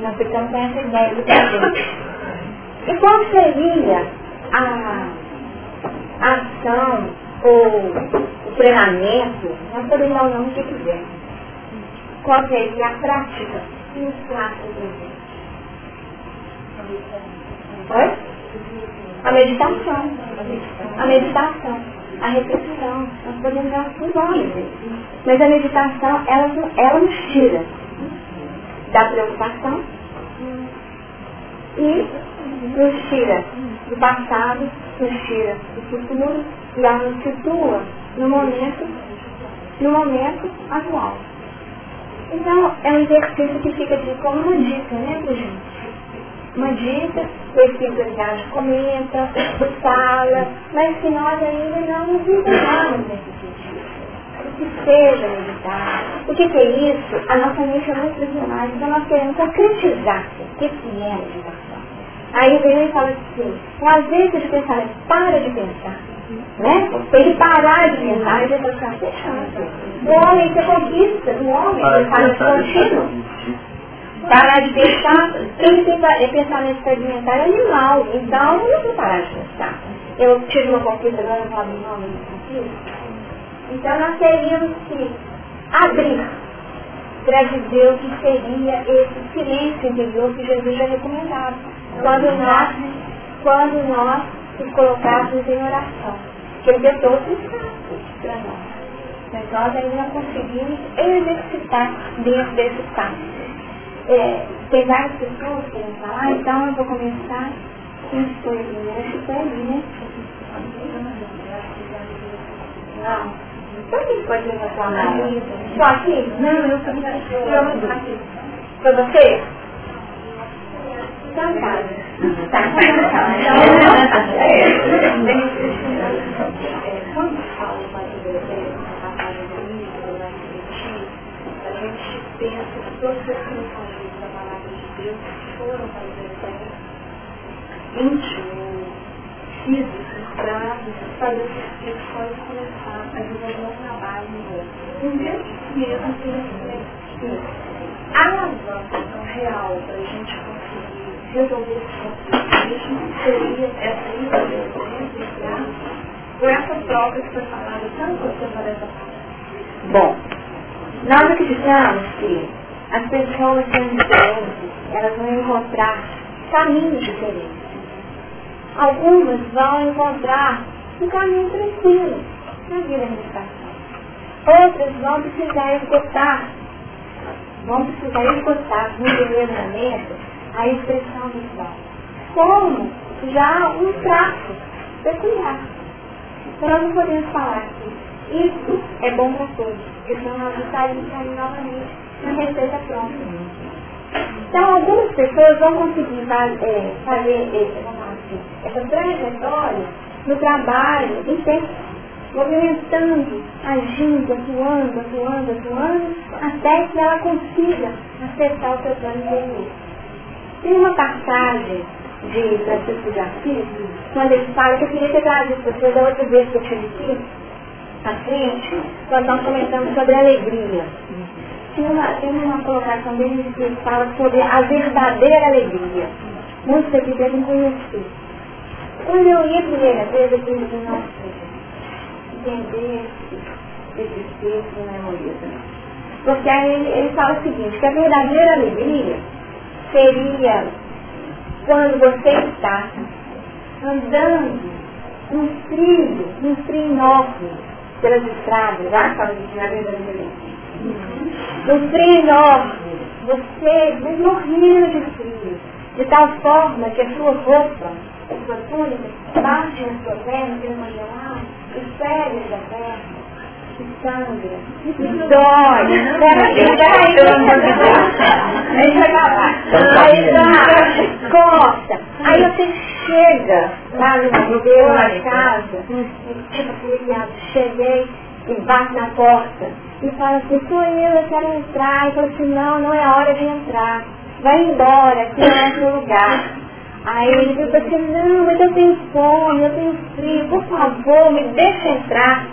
Nós ficamos com essa ideia do presente. E qual seria a, ação ou o treinamento, nós podemos dar o nome que quiser. Qual seria a prática que nos traz o presente? Oi? A meditação. A meditação. A reflexão. Nós podemos dar um nome. Mas a meditação, ela, ela nos tira da preocupação e nos tira do passado, nos tira do futuro e ela nos situa no momento, no momento atual. Então, é um exercício que fica de como uma dica, né, gente? Uma dica, o Espírito comenta, fala, mas que nós ainda não nos entendamos nesse sentido. O que seja meditar, o que, que é isso? A nossa mente é muito regional, então nós queremos concretizar o que, que é meditação. Aí vem e fala assim, às vezes de pensar, para de pensar. Né? Tem que parar de pensar e já está fechando. O homem, você conquista, o homem, ele faz contínuo parar de pensar, é pensamento fragmentário animal, então eu não vou parar de pensar. Eu tive uma conquista, agora não falo o nome da conquista. Então nós teríamos que abrir para dizer o que seria esse silêncio interior que Jesus já recomendava. Quando nós, quando nós nos colocássemos em oração. Que ele deu todo o para nós. Mas nós ainda não conseguimos exercitar dentro desse espaço é, tem várias pessoas que querem falar, então eu vou começar. Quem foi a primeira? Acho que foi ali, né? Não. Por que pode a mão? Só aqui? Não, eu sou aqui. Foi você? Então tá. Tá. Quando fala a passagem do livro, vai refletir, a gente pensa que todas as pessoas Deus foram para o deserto, íntimo, físico, para fazer os discos e começar a desenvolver um trabalho no mesmo mesmo que a alavanca real para a gente conseguir resolver esse conflito seria essa inteligência por essa troca que foi falada tanto quanto dessa parte. Bom, nós acreditamos que as pessoas diferentes, elas vão encontrar caminhos diferentes. Algumas vão encontrar um caminho tranquilo na vida meditação. Outras vão precisar esgotar, vão precisar esgotar momento a expressão visual. Como já um traço peculiar. Então nós não podemos falar que isso é bom para todos, porque senão nós estaríamos novamente na receita pronta. Então algumas pessoas vão conseguir é, fazer assim, essa trajetória no trabalho intenso, movimentando, agindo, atuando, atuando, atuando, até que ela consiga acessar o seu plano interior. Tem uma passagem de Francisco de Assis, quando ele fala que eu queria ter trazido para vocês da outra vez que eu tive aqui, à frente, quando nós comentamos sobre alegria. Tem uma, tem uma colocação dele que fala sobre a verdadeira alegria. Muitos aqui devem conhecer. Quando eu ia a primeira vez, eu pensei, nossa, entender esse texto não é. Porque aí ele, ele fala o seguinte, que a verdadeira alegria seria quando você está andando um trilho, um trilho enorme pelas estradas, já estava dizendo a verdadeira alegria. Um frio enorme, você morrendo de frio, de tal forma que a sua roupa, a sua túnica, bate na sua perna, que não lá, os pés da perna, que sangra, que dói, aí vai, corta, aí você chega lá no meu na casa, tipo, cheguei e bate na porta e fala assim, sou eu, eu quero entrar. E fala assim, não, não é hora de entrar. Vai embora, aqui não é seu lugar. Aí ele fica assim, não, mas eu tenho fome, eu tenho frio, por favor, me deixa entrar.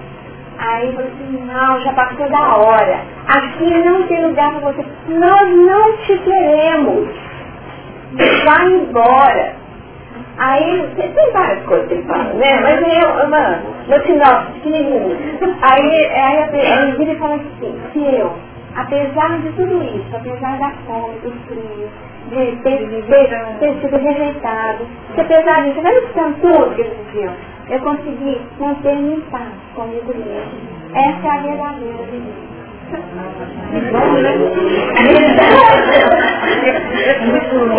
Aí falou assim, não, já passou da hora. Aqui não tem lugar para você. Nós não te queremos. Vai embora. Aí, tem várias coisas que fala, né? Mas é uma, no final, pequenininho. Aí, aí ele vira e fala assim, que eu, apesar de tudo isso, apesar da fome, do frio, de ter, ter, ter sido rejeitado, que apesar disso, não escutando tudo que eles eu consegui manter-me em paz comigo mesmo. Essa é a verdadeira vida.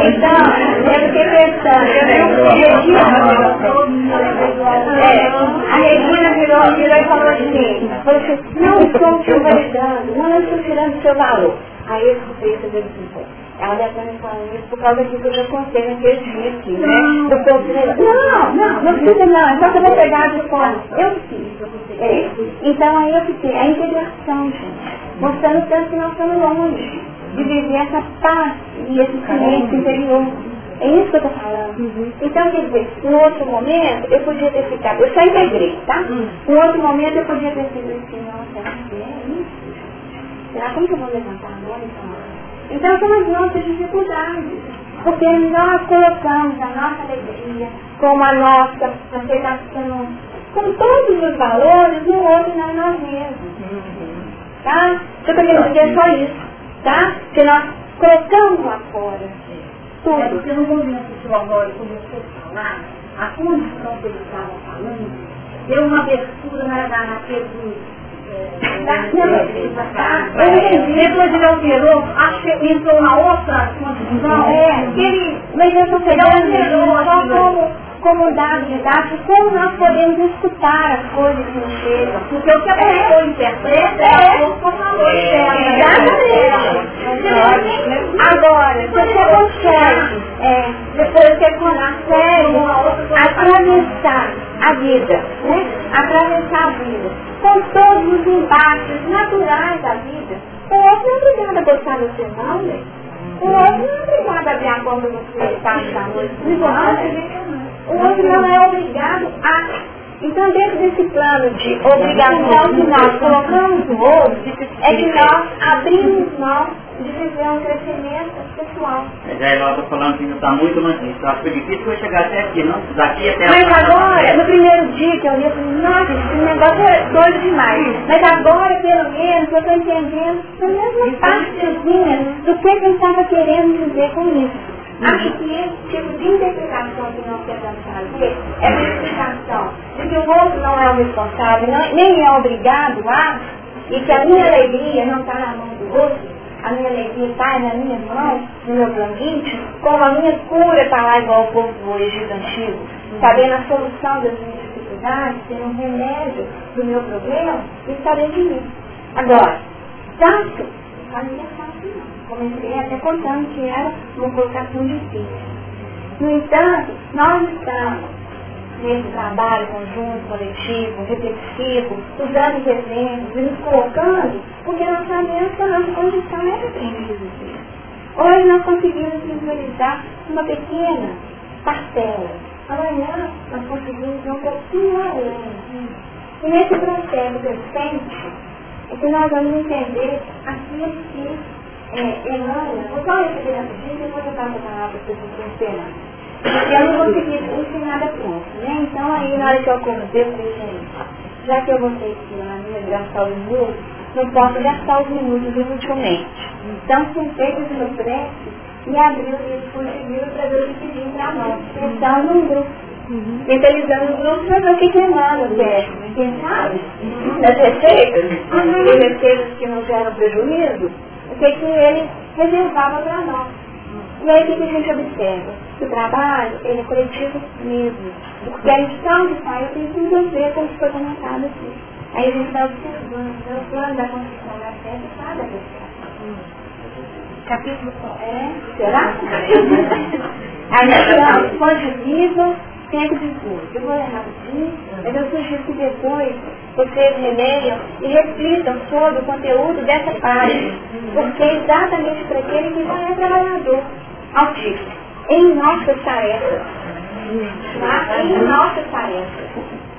Então, eu fiquei pensando, é, a Regina virou, virou e falou assim, não estou te validando, não estou tirando seu valor. Aí eu escutei dele assim, ela deve estar me falando isso por causa disso eu já contei naquele aqui, né? Não, não, não não, é só que eu pegar de fora. Eu. É. Então aí eu fiquei, a integração, gente mostrando tanto que nós estamos longe de viver essa paz e esse silêncio interior. É isso que eu estou falando. Uhum. Então, quer dizer, em outro momento eu podia ter ficado, eu só integrei, tá? Uhum. Em outro momento eu podia ter sido assim, nossa, é isso? Será como que eu vou levantar agora então? Então são as nossas dificuldades. Porque nós colocamos a nossa alegria como a nossa aceitação, com todos os valores no outro e não nós mesmos. Uhum. Tá? Eu querendo dizer é só isso. Tá? Que nós colocamos lá fora. Tudo. É porque no momento que o Amor começou a falar, a condição que ele estava falando, deu uma abertura na, na, naquele depois ele alterou, acho que entrou uma outra condição. É, ele, mas eu estou pegando só como comunidade didática, como nós podemos escutar as coisas que nos chegam. Porque o que a pessoa interpreta é o valor dela. Exatamente. Agora, se você consegue, é, depois você consegue atravessar a vida, né? Atravessar a vida, com todos os embates naturais da vida, o outro não é obrigado a gostar de você não, né? O outro não é obrigado a abrir a porta você está achando. O outro não é obrigado a Então, dentro desse plano de obrigação que nós colocamos no outro, é que nós abrimos mão de viver um crescimento pessoal. Mas aí ela está falando que ainda está muito longe. Eu acho que difícil eu chegar até aqui, não? Daqui até Mas agora, no primeiro dia que eu li, eu falei, nossa, esse negócio é doido demais. Mas agora, pelo menos, eu estou entendendo a mesma partezinha do que eu estava querendo dizer com isso. Acho que esse tipo de interpretação que nós tentamos fazer é a explicação de que o outro não é o responsável, não, nem é obrigado a, e que a minha alegria não está na mão do outro, a minha alegria está na minha mão, no meu íntimo, como a minha cura está lá igual o povo Egito antigo, sabendo a solução das minhas dificuldades, tendo um remédio do meu problema, está dentro de mim. Agora, tanto, a minha fácil não comecei até contando que era uma colocação difícil. No entanto, nós estamos nesse trabalho conjunto, coletivo, repetitivo, usando os exemplos e nos colocando, porque nós sabemos que a nossa condição é de viver. Hoje nós conseguimos visualizar uma pequena parcela. Amanhã nós conseguimos um pouquinho além. E nesse processo recente é que nós vamos entender aquilo que é, Emmanuel, vou só receber rapidinho, depois eu a palavra para vocês ensinar. Eu não vou conseguir ensinar nada pronto, né? Então aí na hora que eu acordei, eu falei, gente, já que eu vou ter que na minha gastar os minutos, não posso gastar os minutos inutilmente. Então, com feitas no prece, e abriu e eles conseguiram trazer o que pediu para nós. Então, num grupo. Uhum. Mentalizando o grupo para ver o que que Emmanuel quer. Quem sabe? Das receitas, uhum. e receitas que não geram prejuízo, o que, que ele reservava para nós. E aí o que, que a gente observa? Que o trabalho ele é coletivo mesmo. Porque a lição que sai eu tenho que resolver como foi comentado aqui. Aí a gente vai observando né, o plano da construção da fé de cada pessoa. Capítulo é, será? Aí nós fonte viva, tempo de curso. Eu vou ler rapidinho, mas eu sugiro que depois vocês releiam e reflitam sobre o conteúdo dessa página, porque é exatamente para aquele que já é trabalhador autista, em nossas tarefas. Tá? Em nossas tarefas.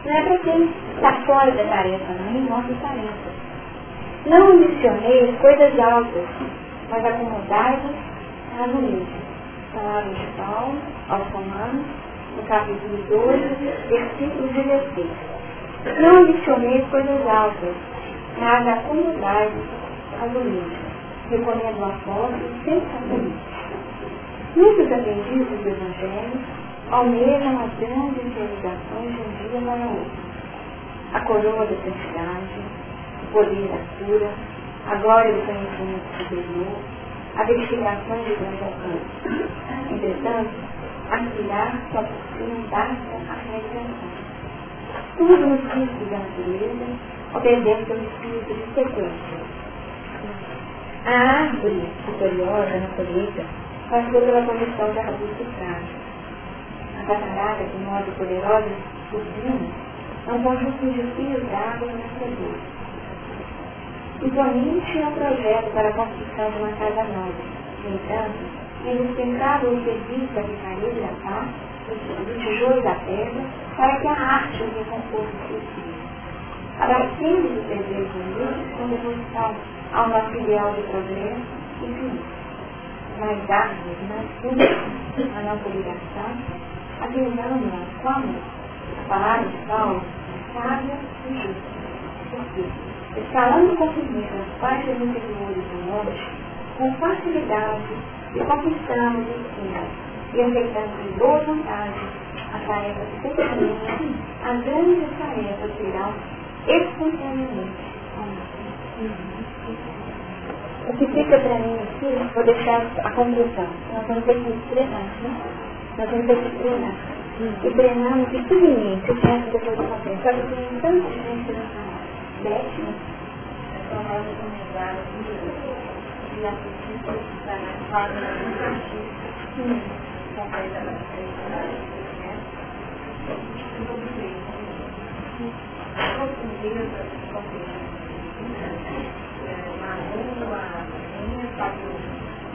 Não é para quem está fora da tarefa, não, em nossas tarefas. Não ambicioneis coisas altas, mas acomodai-vos às humildes. Palavras de Paulo aos Romanos, no capítulo 12, versículo 16. Não ambicioneis coisas altas, mas acomodai-vos às humildes. Recomendo a forma sem sacrifício. Muitos aprendizes do Evangelho almejam as grandes realizações de um dia para outro. A coroa da santidade, o poder da cura, a glória do conhecimento superior, a verificação de grande alcance. Entretanto, aspirar só possui basta a realização. Tudo no ciclo da natureza obedece ao espírito de sequência. A árvore superior da natureza passou pela condição de arbusto frágil. A catarata, de modo poderosa, sublime, é um conjunto de fios d'água nascedor. Imponente é um projeto para a construção de uma casa nova. No entanto, é indispensável o serviço da vicaria da paz, do tijolo da pedra, para que a arte o reconforte possível. Abracemos os desejos humildes com devoção ao nosso ideal de progresso infinito. Mais árvores, mais simples, a nossa ligação, avisando-nos como a palavra de Paulo, sábia e justa. Por quê? escalando com firmeza as faixas interiores do monte, com facilidade e conquistamos o cima, e aceitando de boa vontade a tarefa pequenina, as grandes tarefas virão espontaneamente. O que fica para mim aqui, vou deixar a conclusão. Nós vamos ter que treinar, né? Nós vamos ter que treinar. E treinando pequenininho, que pensa depois do contexto. Sabe que tem tanta gente nessa décima, e um completamente Quem colocou? aquele nada. Pode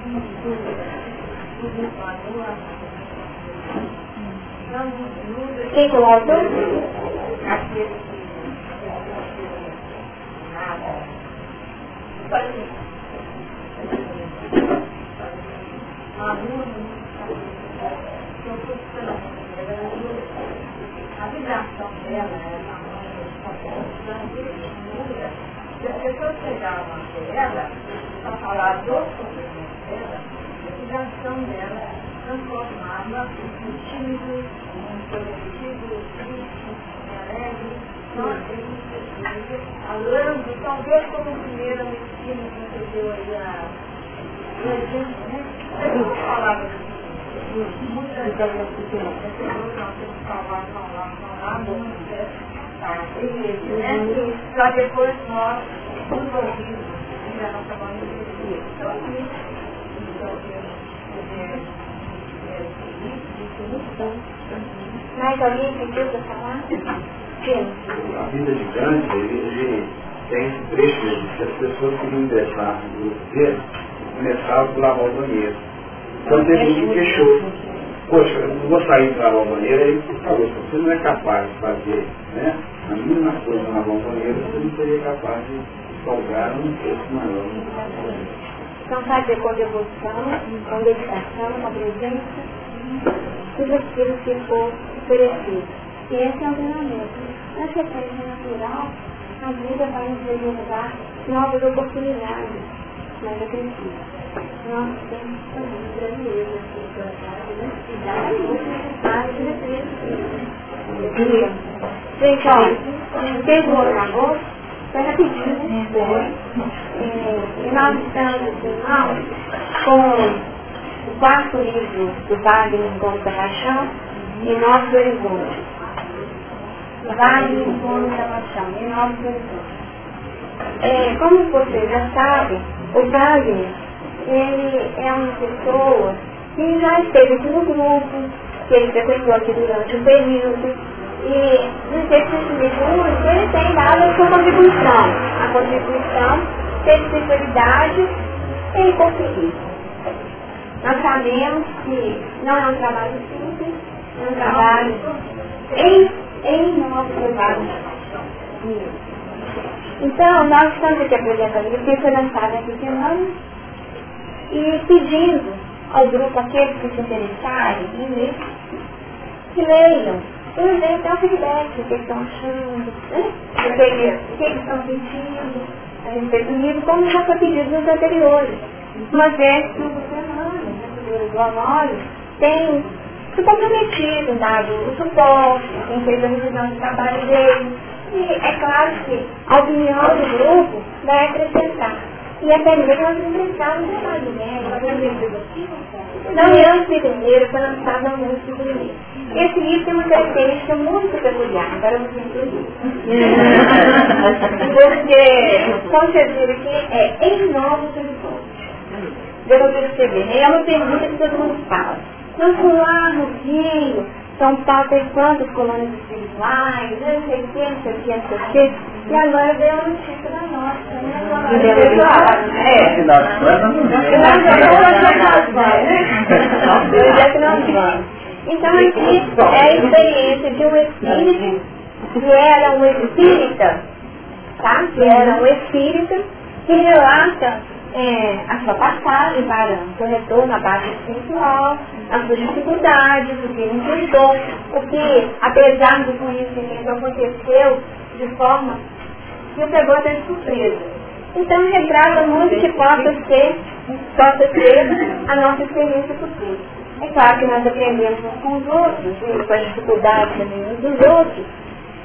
uma aluno, a vibração dela era uma mãe, se as pessoas chegavam até ela, para falar do sofrimento dela, a vibração dela transformava em tímido, em coletivo, triste, alegre, falando, talvez como primeira medicina que deu aí a o exemplo, né? As palavras muitas das pessoas não têm que falar, falar, falar, né? Para depois nós nos ouvirmos e a nossa Então, então, mais alguém pediu para falar? A vida de Gandhi, ele tem esse trecho que as pessoas queriam deixar do governo começavam por lavar o banheiro. Então teve um que queixou. Poxa, eu não vou sair para lavar o banheiro, ele falou, se você não é capaz de fazer né, a mínima coisa lavar o banheiro, você não seria capaz de folgar um texto maior. Então fazer com devoção, com dedicação, com presença, tudo aquilo que for oferecido. E esse é o treinamento. Na sequência natural, a vida vai nos reservar novas oportunidades. Mas acredito, nós temos também brasileiros aqui Gente, olha, o acabou, foi rapidinho, foi. E nós estamos, irmãos, com o quarto livro do Wagner Encontro da Paixão e Novos Horizontes. Wagner Encontro da Paixão e Novos Horizontes. É, como vocês já sabem, o Wagner, ele é uma pessoa que já esteve aqui no grupo, que ele frequentou aqui durante um período, e no exercício de ele tem dado a sua contribuição. A contribuição especialidade em conseguir. Nós sabemos que não é um trabalho simples, é um trabalho em, em nosso trabalho. Então, nós estamos aqui apresentando o que foi lançado essa semana e pedindo ao grupo, aqueles que se interessarem em ler, que leiam. Eles deem até o feedback, o que estão achando, né? o que eles estão sentindo a respeito do livro, como já foi pedido nos anteriores. Uma vez que você do Honório tem se comprometido, dado o suporte, tem feito a revisão de trabalho dele. E é claro que a opinião do grupo vai acrescentar. E até mesmo nós enfrentamos o trabalho médico, não é antes de primeiro, foi lançado no mês de primeiro. Esse livro tem uma característica muito peculiar, agora eu vou incluir. Porque, com certeza, que é em novos horizontes devo perceber. Né? É uma pergunta que todo mundo fala. Então, lá no Rio, São Paulo tem quantas colônias espirituais, não sei o que, não sei o que, não sei o que. E agora veio a notícia da nossa, né? É. Então aqui é a experiência de um espírito que era um espírita, tá? Que era um espírita que relata é, a sua passagem para o retorno à base espiritual, as suas dificuldades, o que enfrentou, o que, apesar do conhecimento, aconteceu de forma que o pegou até de surpresa. Então retrata muito que possa ser, possa ser a nossa experiência futura. É claro que nós aprendemos uns com os outros, e com as dificuldades também uns dos outros.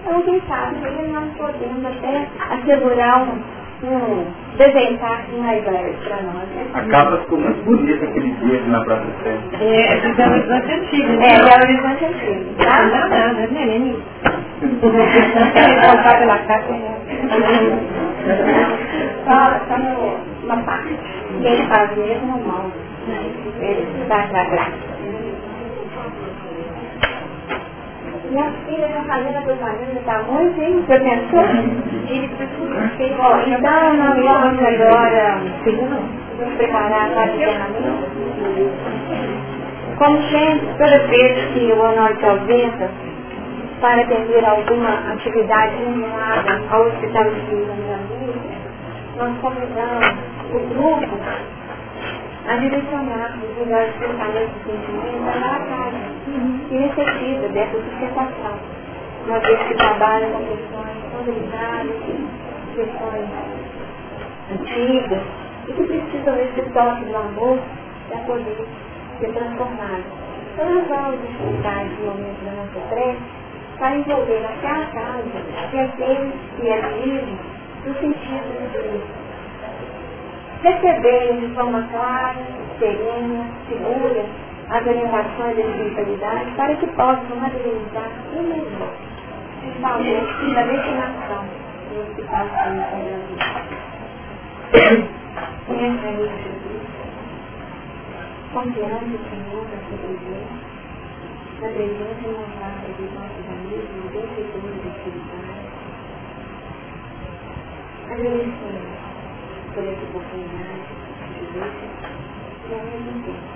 Então, quem sabe, nós podemos até assegurar um, um desenhar mais leve para nós. Né? A capa ficou muito bonita aquele dia na Praça Sé. É, é Belo Horizonte Antigo. Né? É, Belo Horizonte Antigo. Tá? Não, não, não é nem isso. Voltar pela capa, né? Só, só no, uma parte. Quem faz mesmo mal. Ele vai atrás. Minha filha está fazendo a propaganda, está muito, hein? Você pensou? Bom, então nós vamos agora nos preparar para o encerramento. Como sempre, toda vez que o Honório se ausenta, para atender alguma atividade remunerada ao Hospital de Vida nós convidamos o grupo a direcionarmos os melhores pensamentos e sentimentos à casa, que necessita dessa sustentação, uma vez que trabalha com questões tão questões antigas, e que precisam desse toque do amor para poder ser transformado. Então nós vamos utilizar esse momento da nossa prece para envolver até a casa que é Deus e é livre no sentido de Deus. Receberem de forma clara, serena, segura, as orientações da espiritualidade para que possam materializar o melhor, principalmente da destinação do Hospital Santa Brasil. Conhecemos Jesus, confiando o Senhor na sua presença, na presença renovada dos nossos amigos e benfeitores espirituais, agradecemos por essa oportunidade de vivência e ao mesmo tempo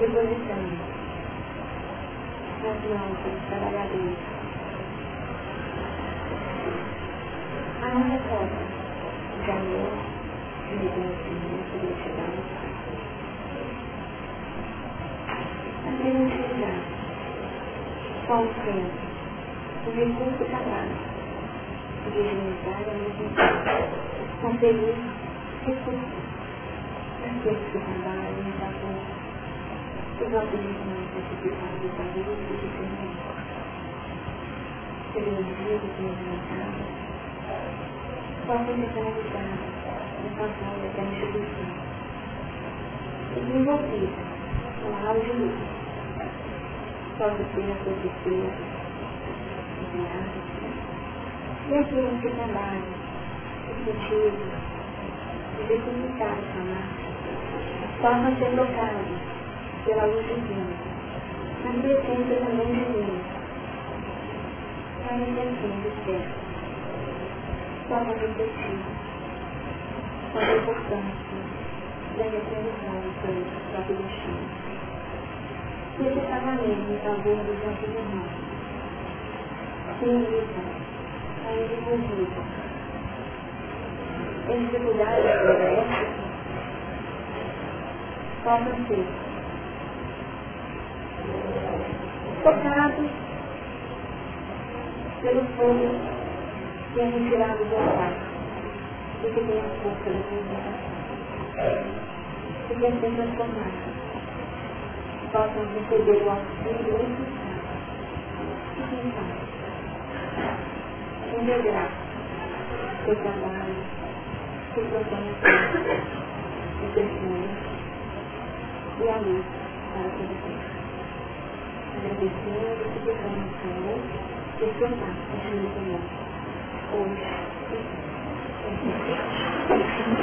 depositamos nas mãos dos trabalhadores a nossa forma de amor, de reconhecimento, de gratidão, a credencialidade, como sendo o recurso sagrado de dignidade ao mesmo tempo, conferir recursos aqueles que trabalham em favor dos organismos necessitados da luz e do Senhor. Tecnologia de possam ser canalizadas em favor daquela instituição. Desenvolvida com de luz, a sua defesa, enviada, e aqueles que trabalham, objetivos, de decomunicar essa marca, ser tocados pela luz divina, na presença também de Deus, na intenção de ser, possam refletir sobre a importância da realização do próprio destino. E esse pagamento em favor dos nossos irmãos, sim, ainda envolvida em dificuldades domésticas, possam ser tocados pelo fogo que é retirado do altar. E que tem a força da comunicação e que é ser transformados possam receber o auxílio necessário e quem sabe integrar seu trabalho, o programa de testemunho e a luz para todos nós. Agradecendo e pegando o Senhor, que o Senhor continue conosco, hoje e sempre.